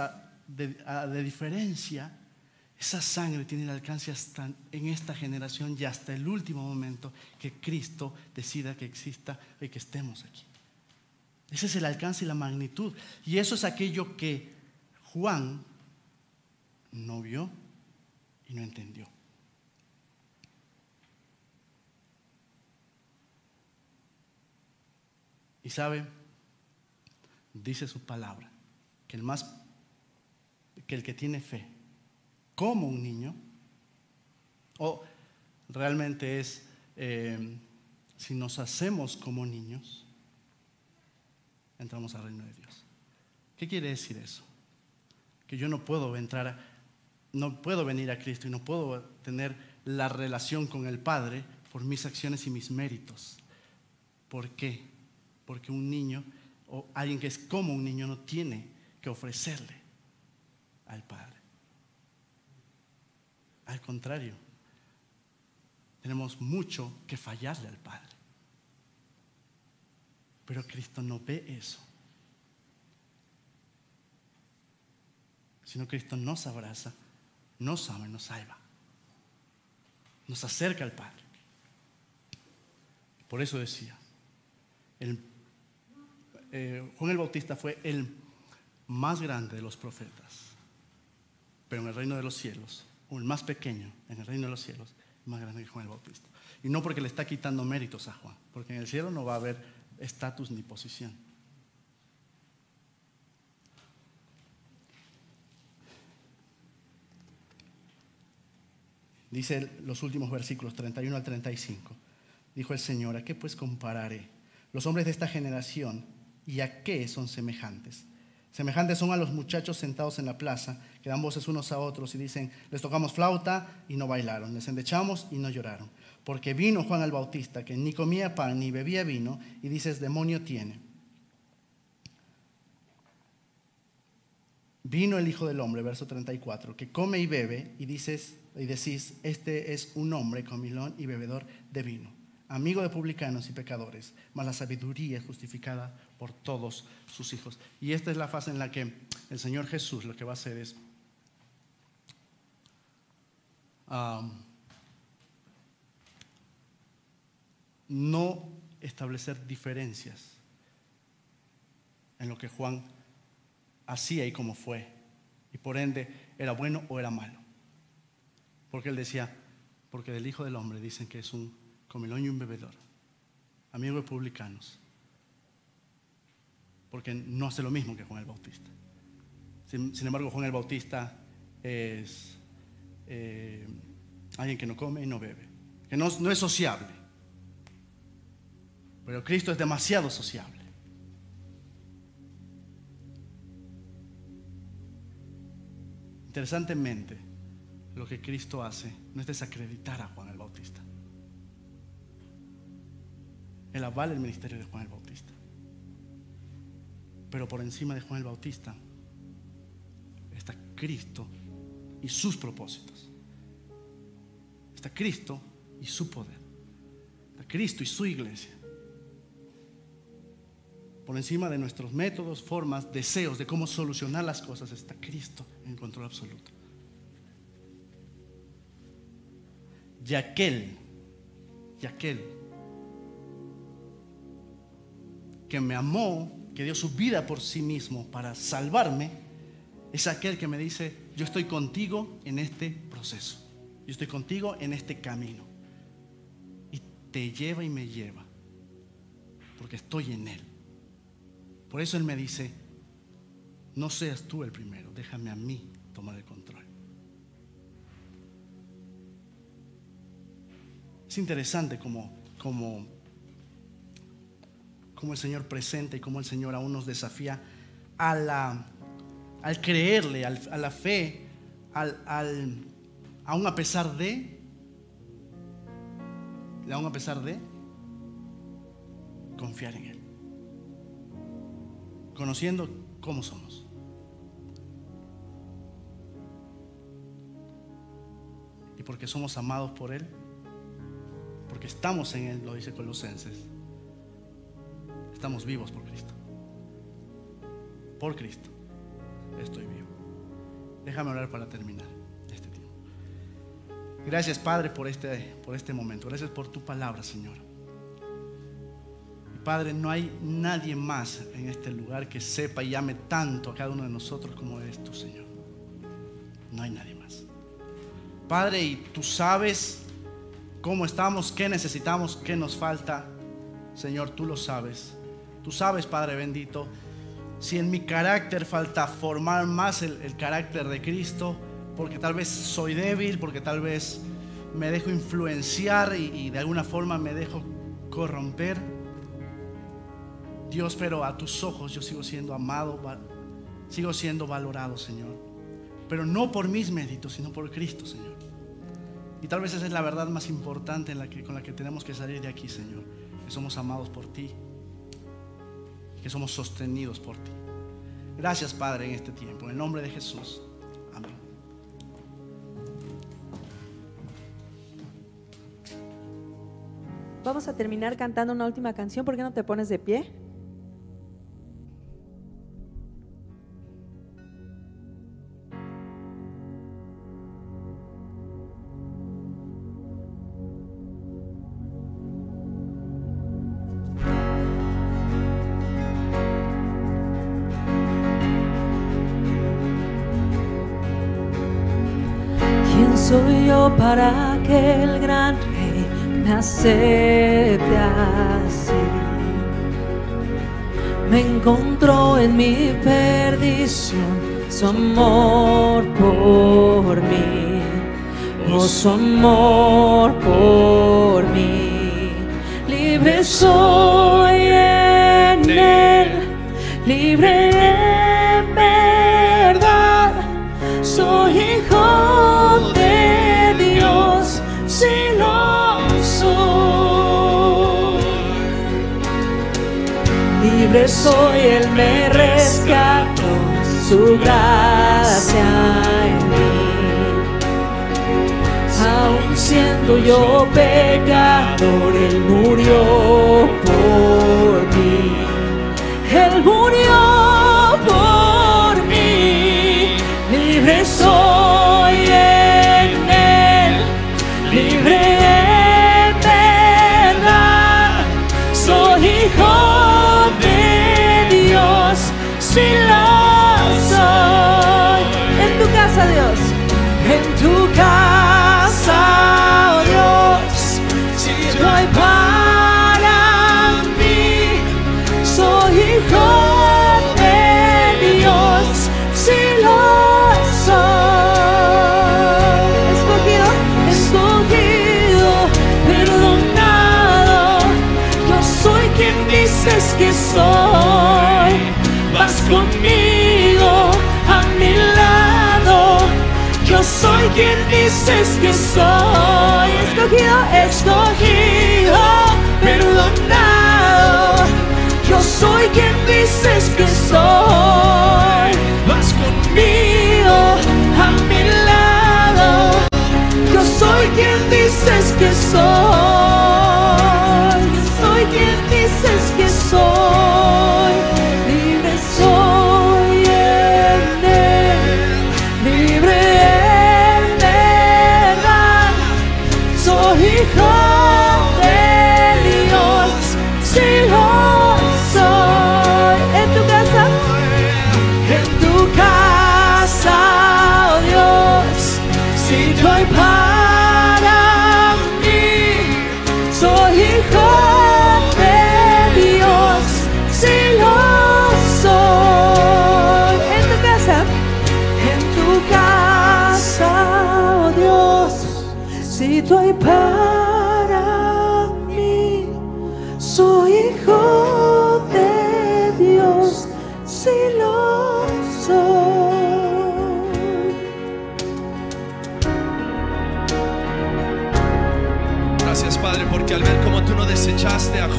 de, diferencia, esa sangre tiene el alcance hasta en esta generación y hasta el último momento que Cristo decida que exista y que estemos aquí. Ese es el alcance y la magnitud. Y eso es aquello que Juan no vio y no entendió. Y sabe, dice su palabra, que el más que el que tiene fe como un niño, o realmente es eh, si nos hacemos como niños, entramos al reino de Dios. ¿Qué quiere decir eso? Que yo no puedo entrar a, no puedo venir a Cristo y no puedo tener la relación con el Padre por mis acciones y mis méritos. ¿Por qué? Porque un niño o alguien que es como un niño no tiene que ofrecerle al Padre. Al contrario, tenemos mucho que fallarle al Padre. Pero Cristo no ve eso. Sino Cristo nos abraza nos ama nos salva. Nos acerca al Padre. Por eso decía, eh, Juan el Bautista fue el más grande de los profetas, pero en el reino de los cielos, o el más pequeño en el reino de los cielos, más grande que Juan el Bautista. Y no porque le está quitando méritos a Juan, porque en el cielo no va a haber estatus ni posición. Dice los últimos versículos 31 al 35. Dijo el Señor, ¿a qué pues compararé? Los hombres de esta generación, ¿y a qué son semejantes? Semejantes son a los muchachos sentados en la plaza, que dan voces unos a otros y dicen, les tocamos flauta y no bailaron, les endechamos y no lloraron. Porque vino Juan el Bautista, que ni comía pan ni bebía vino, y dices, demonio tiene. Vino el Hijo del Hombre, verso 34, que come y bebe, y dices, y decís, este es un hombre comilón y bebedor de vino, amigo de publicanos y pecadores, mas la sabiduría es justificada por todos sus hijos. Y esta es la fase en la que el Señor Jesús lo que va a hacer es no establecer diferencias en lo que Juan hacía y cómo fue, y por ende era bueno o era malo. Porque él decía, porque del Hijo del Hombre dicen que es un comilón y un bebedor, amigo de publicanos. Porque no hace lo mismo que Juan el Bautista. Sin, embargo, Juan el Bautista es eh, alguien que no come y no bebe, que no es sociable. Pero Cristo es demasiado sociable. Interesantemente, lo que Cristo hace no es desacreditar a Juan el Bautista. Él avala el ministerio de Juan el Bautista. Pero por encima de Juan el Bautista está Cristo y sus propósitos. Está Cristo y su poder. a Cristo y su iglesia. Por encima de nuestros métodos, formas, deseos de cómo solucionar las cosas está Cristo en control absoluto. Y aquel, y aquel que me amó, que dio su vida por sí mismo para salvarme, es aquel que me dice, yo estoy contigo en este proceso, yo estoy contigo en este camino. Y te lleva y me lleva, porque estoy en Él. Por eso Él me dice, no seas tú el primero, déjame a mí tomar el control. Es interesante como, como, como el Señor presenta y como el Señor aún nos desafía a la, al creerle, a la fe, al- aún a pesar de, aún a pesar de, confiar en Él. Conociendo cómo somos. Y porque somos amados por Él, porque estamos en Él, lo dice Colosenses, estamos vivos por Cristo. Por Cristo estoy vivo. Déjame orar para terminar este tiempo. Gracias Padre por este, por este momento. Gracias por tu palabra, Señor. Padre, no hay nadie más en este lugar que sepa y ame tanto a cada uno de nosotros como eres tú, Señor. No hay nadie más. Padre, y tú sabes cómo estamos, qué necesitamos, qué nos falta. Señor, tú lo sabes. Tú sabes, Padre bendito, si en mi carácter falta formar más el, carácter de Cristo, porque tal vez soy débil, porque tal vez me dejo influenciar y, de alguna forma me dejo corromper. Dios, pero a tus ojos yo sigo siendo amado, sigo siendo valorado, Señor. Pero no por mis méritos, sino por Cristo, Señor. Y tal vez esa es la verdad más importante con la que tenemos que salir de aquí, Señor. Que somos amados por ti. Que somos sostenidos por ti. Gracias, Padre, en este tiempo. En el nombre de Jesús. Amén. Vamos a terminar cantando una última canción. ¿Por qué no te pones de pie? Acepte así? Me encontró en mi perdición su amor por mí, oh su amor por mí. Libre soy en él, libre Libre soy, Él me rescató, su gracia en mí. Aun siendo yo pecador, Él murió por mí. Él murió quien dices que soy. Escogido, escogido, perdonado. Yo soy quien dices que soy. Vas conmigo a mi lado. Yo soy quien dices que soy.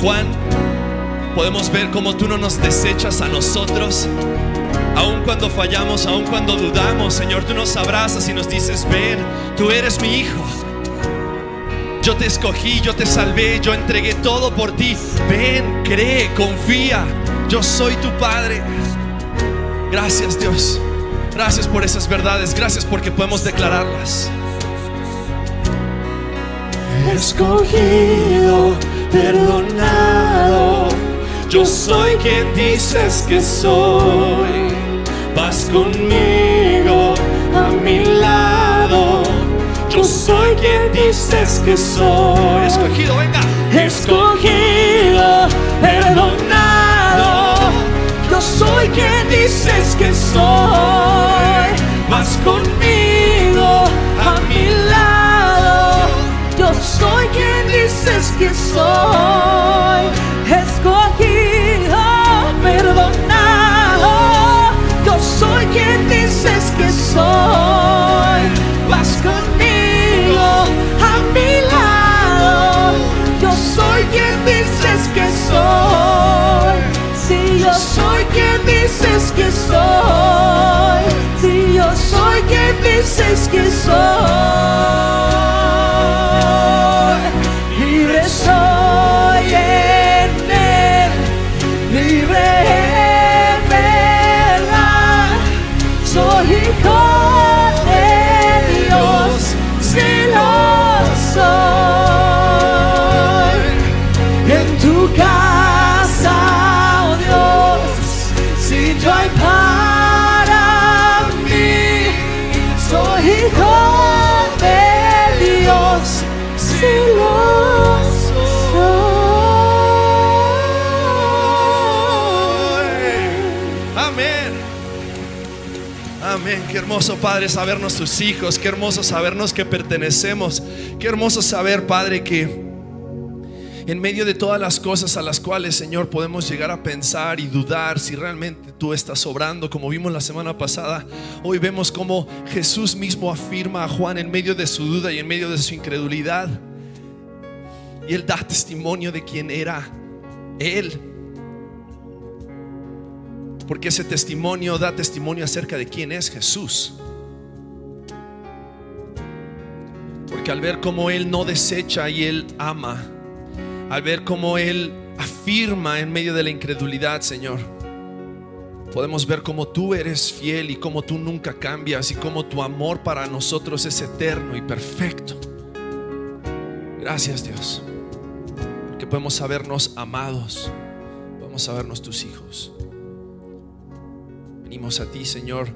Juan, podemos ver cómo tú no nos desechas a nosotros. Aun cuando fallamos, aun cuando dudamos, Señor, tú nos abrazas y nos dices, ven, tú eres mi hijo. Yo te escogí, yo te salvé, yo entregué todo por ti. Ven, cree, confía. Yo soy tu Padre. Gracias Dios. Gracias por esas verdades. Gracias porque podemos declararlas. escogido, perdonado. Yo soy quien dices que soy. Vas conmigo a mi lado. Yo soy quien dices que soy. Escogido, venga. Escogido, perdonado. Yo soy quien dices que soy. Vas conmigo que soy. Qué hermoso, Padre, sabernos tus hijos. Qué hermoso sabernos que pertenecemos. Qué hermoso saber, Padre, que en medio de todas las cosas a las cuales, Señor, podemos llegar a pensar y dudar si realmente tú estás obrando, como vimos la semana pasada, hoy vemos cómo Jesús mismo afirma a Juan en medio de su duda y en medio de su incredulidad. Y él da testimonio de quién era Él. Porque ese testimonio da testimonio acerca de quién es Jesús. Porque al ver cómo Él no desecha y Él ama, al ver cómo Él afirma en medio de la incredulidad, Señor, podemos ver cómo tú eres fiel y cómo tú nunca cambias y cómo tu amor para nosotros es eterno y perfecto. Gracias Dios, porque podemos sabernos amados, podemos sabernos tus hijos. A ti, Señor,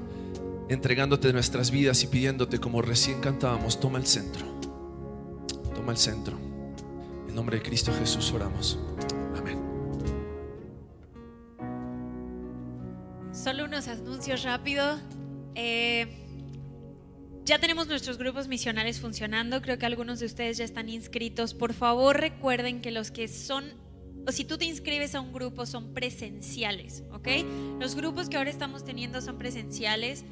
entregándote nuestras vidas y pidiéndote como recién cantábamos, toma el centro, toma el centro. En nombre de Cristo Jesús oramos. Amén. Solo unos anuncios rápido. Eh, ya tenemos nuestros grupos misionales funcionando. Creo que algunos de ustedes ya están inscritos. Por favor, recuerden que los que son, o si tú te inscribes a un grupo, son presenciales, ¿ok? Los grupos que ahora estamos teniendo son presenciales.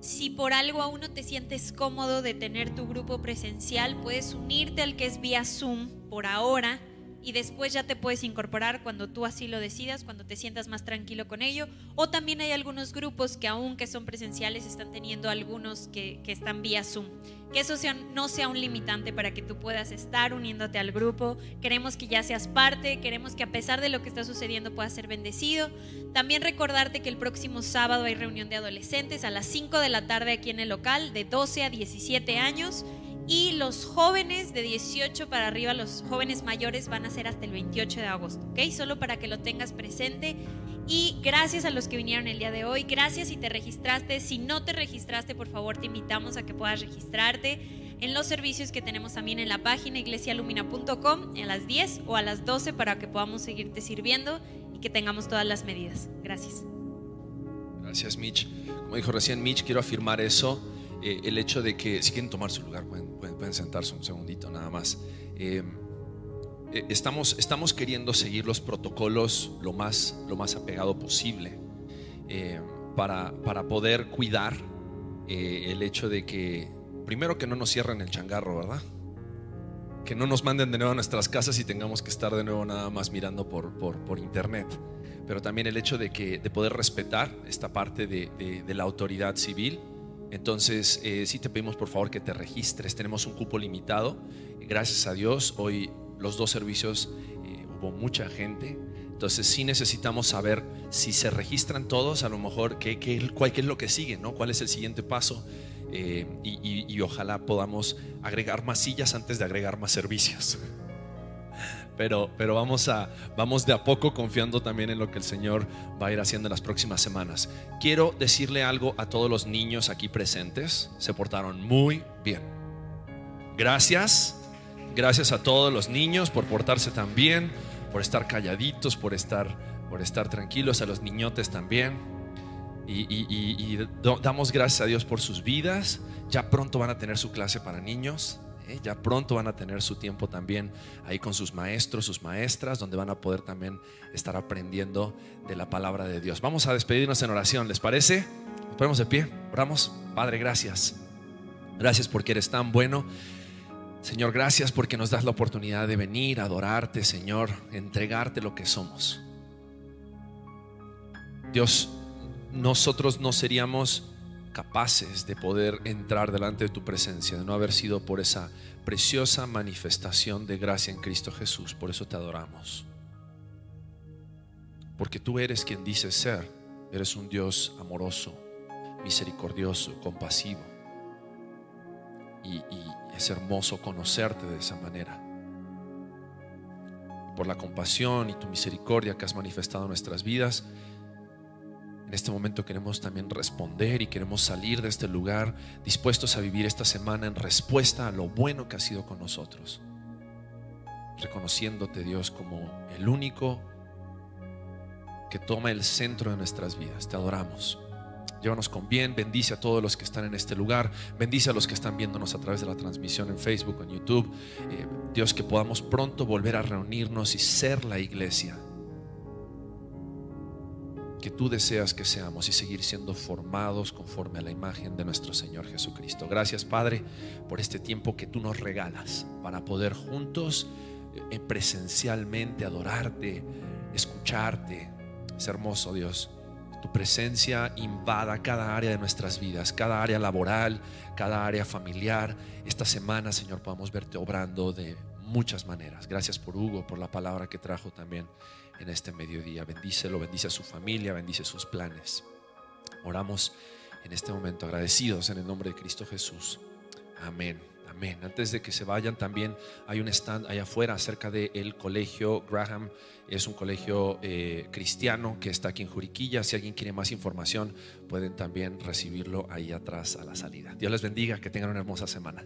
Si por algo aún no te sientes cómodo de tener tu grupo presencial, puedes unirte al que es vía Zoom por ahora y después ya te puedes incorporar cuando tú así lo decidas, cuando te sientas más tranquilo con ello. O también hay algunos grupos que aunque son presenciales están teniendo algunos que, que están vía Zoom. Que eso no sea un limitante para que tú puedas estar uniéndote al grupo. Queremos que ya seas parte, queremos que a pesar de lo que está sucediendo puedas ser bendecido. También recordarte que el próximo sábado hay reunión de adolescentes a las 5 de la tarde aquí en el local, de 12 a 17 años. Y los jóvenes de 18 para arriba, los jóvenes mayores, van a ser hasta el 28 de agosto, ¿ok? Solo para que lo tengas presente. Y gracias a los que vinieron el día de hoy, gracias si te registraste. Si no te registraste, por favor, te invitamos a que puedas registrarte en los servicios que tenemos también en la página iglesialumina.com a las 10 o a las 12 para que podamos seguirte sirviendo y que tengamos todas las medidas. Gracias. Gracias, Mitch. Como dijo recién Mitch, quiero afirmar eso. Eh, el hecho de que, si quieren tomar su lugar, pueden, pueden- pueden sentarse un segundito nada más. Eh, eh, estamos, estamos queriendo seguir los protocolos lo más, lo más apegado posible para, para poder cuidar el hecho de que, primero que no nos cierren el changarro, ¿verdad? Que no nos manden de nuevo a nuestras casas y tengamos que estar de nuevo nada más mirando por, por, por internet. Pero también el hecho de, que, de poder respetar esta parte de- de la autoridad civil. Entonces, eh, sí te pedimos por favor que te registres. Tenemos un cupo limitado. Gracias a Dios, hoy los dos servicios eh, hubo mucha gente. Entonces sí necesitamos saber si se registran todos, a lo mejor qué, qué- cuál- es lo que sigue, ¿no? cuál es el siguiente paso. Eh, y ojalá podamos agregar más sillas antes de agregar más servicios. Pero, pero vamos, a, vamos de a poco confiando también en lo que el Señor va a ir haciendo en las próximas semanas. Quiero decirle algo a todos los niños aquí presentes. Se portaron muy bien. Gracias. Gracias a todos los niños por portarse tan bien, por estar calladitos, por estar, por estar tranquilos, a los niñotes también. Y, y- damos gracias a Dios por sus vidas. Ya pronto van a tener su clase para niños. ¿Eh? Ya pronto van a tener su tiempo también ahí con sus maestros, sus maestras, donde van a poder también estar aprendiendo de la palabra de Dios. Vamos a despedirnos en oración, ¿les parece? Nos ponemos de pie, oramos. Padre, gracias. Gracias porque eres tan bueno. Señor, gracias porque nos das la oportunidad de venir a adorarte, Señor, entregarte lo que somos. Dios, nosotros no seríamos capaces de poder entrar delante de tu presencia, de no haber sido por esa preciosa manifestación de gracia en Cristo Jesús. Por eso te adoramos. Porque tú eres quien dices ser. Eres un Dios amoroso, misericordioso, compasivo. Y, y es hermoso conocerte de esa manera. Por la compasión y tu misericordia que has manifestado en nuestras vidas, en este momento queremos también responder y queremos salir de este lugar dispuestos a vivir esta semana en respuesta a lo bueno que ha sido con nosotros. Reconociéndote Dios como el único que toma el centro de nuestras vidas. Te adoramos. Llévanos con bien, bendice a todos los que están en este lugar, bendice a los que están viéndonos a través de la transmisión en Facebook, en YouTube. Eh, Dios, que podamos pronto volver a reunirnos y ser la iglesia que tú deseas que seamos y seguir siendo formados conforme a la imagen de nuestro Señor Jesucristo. Gracias, Padre, por este tiempo que tú nos regalas para poder juntos eh, presencialmente adorarte, escucharte. Es hermoso, Dios. Tu presencia invada cada área de nuestras vidas, cada área laboral, cada área familiar. Esta semana, Señor, podamos verte obrando de muchas maneras. Gracias por Hugo, por la palabra que trajo también en este mediodía. Bendícelo, bendice a su familia, bendice sus planes. Oramos en este momento agradecidos en el nombre de Cristo Jesús. Amén. Amén. Antes de que se vayan, también hay un stand allá afuera cerca del colegio Graham. Es un colegio eh, cristiano que está aquí en Juriquilla. Si alguien quiere más información, pueden también recibirlo ahí atrás a la salida. Dios les bendiga, que tengan una hermosa semana.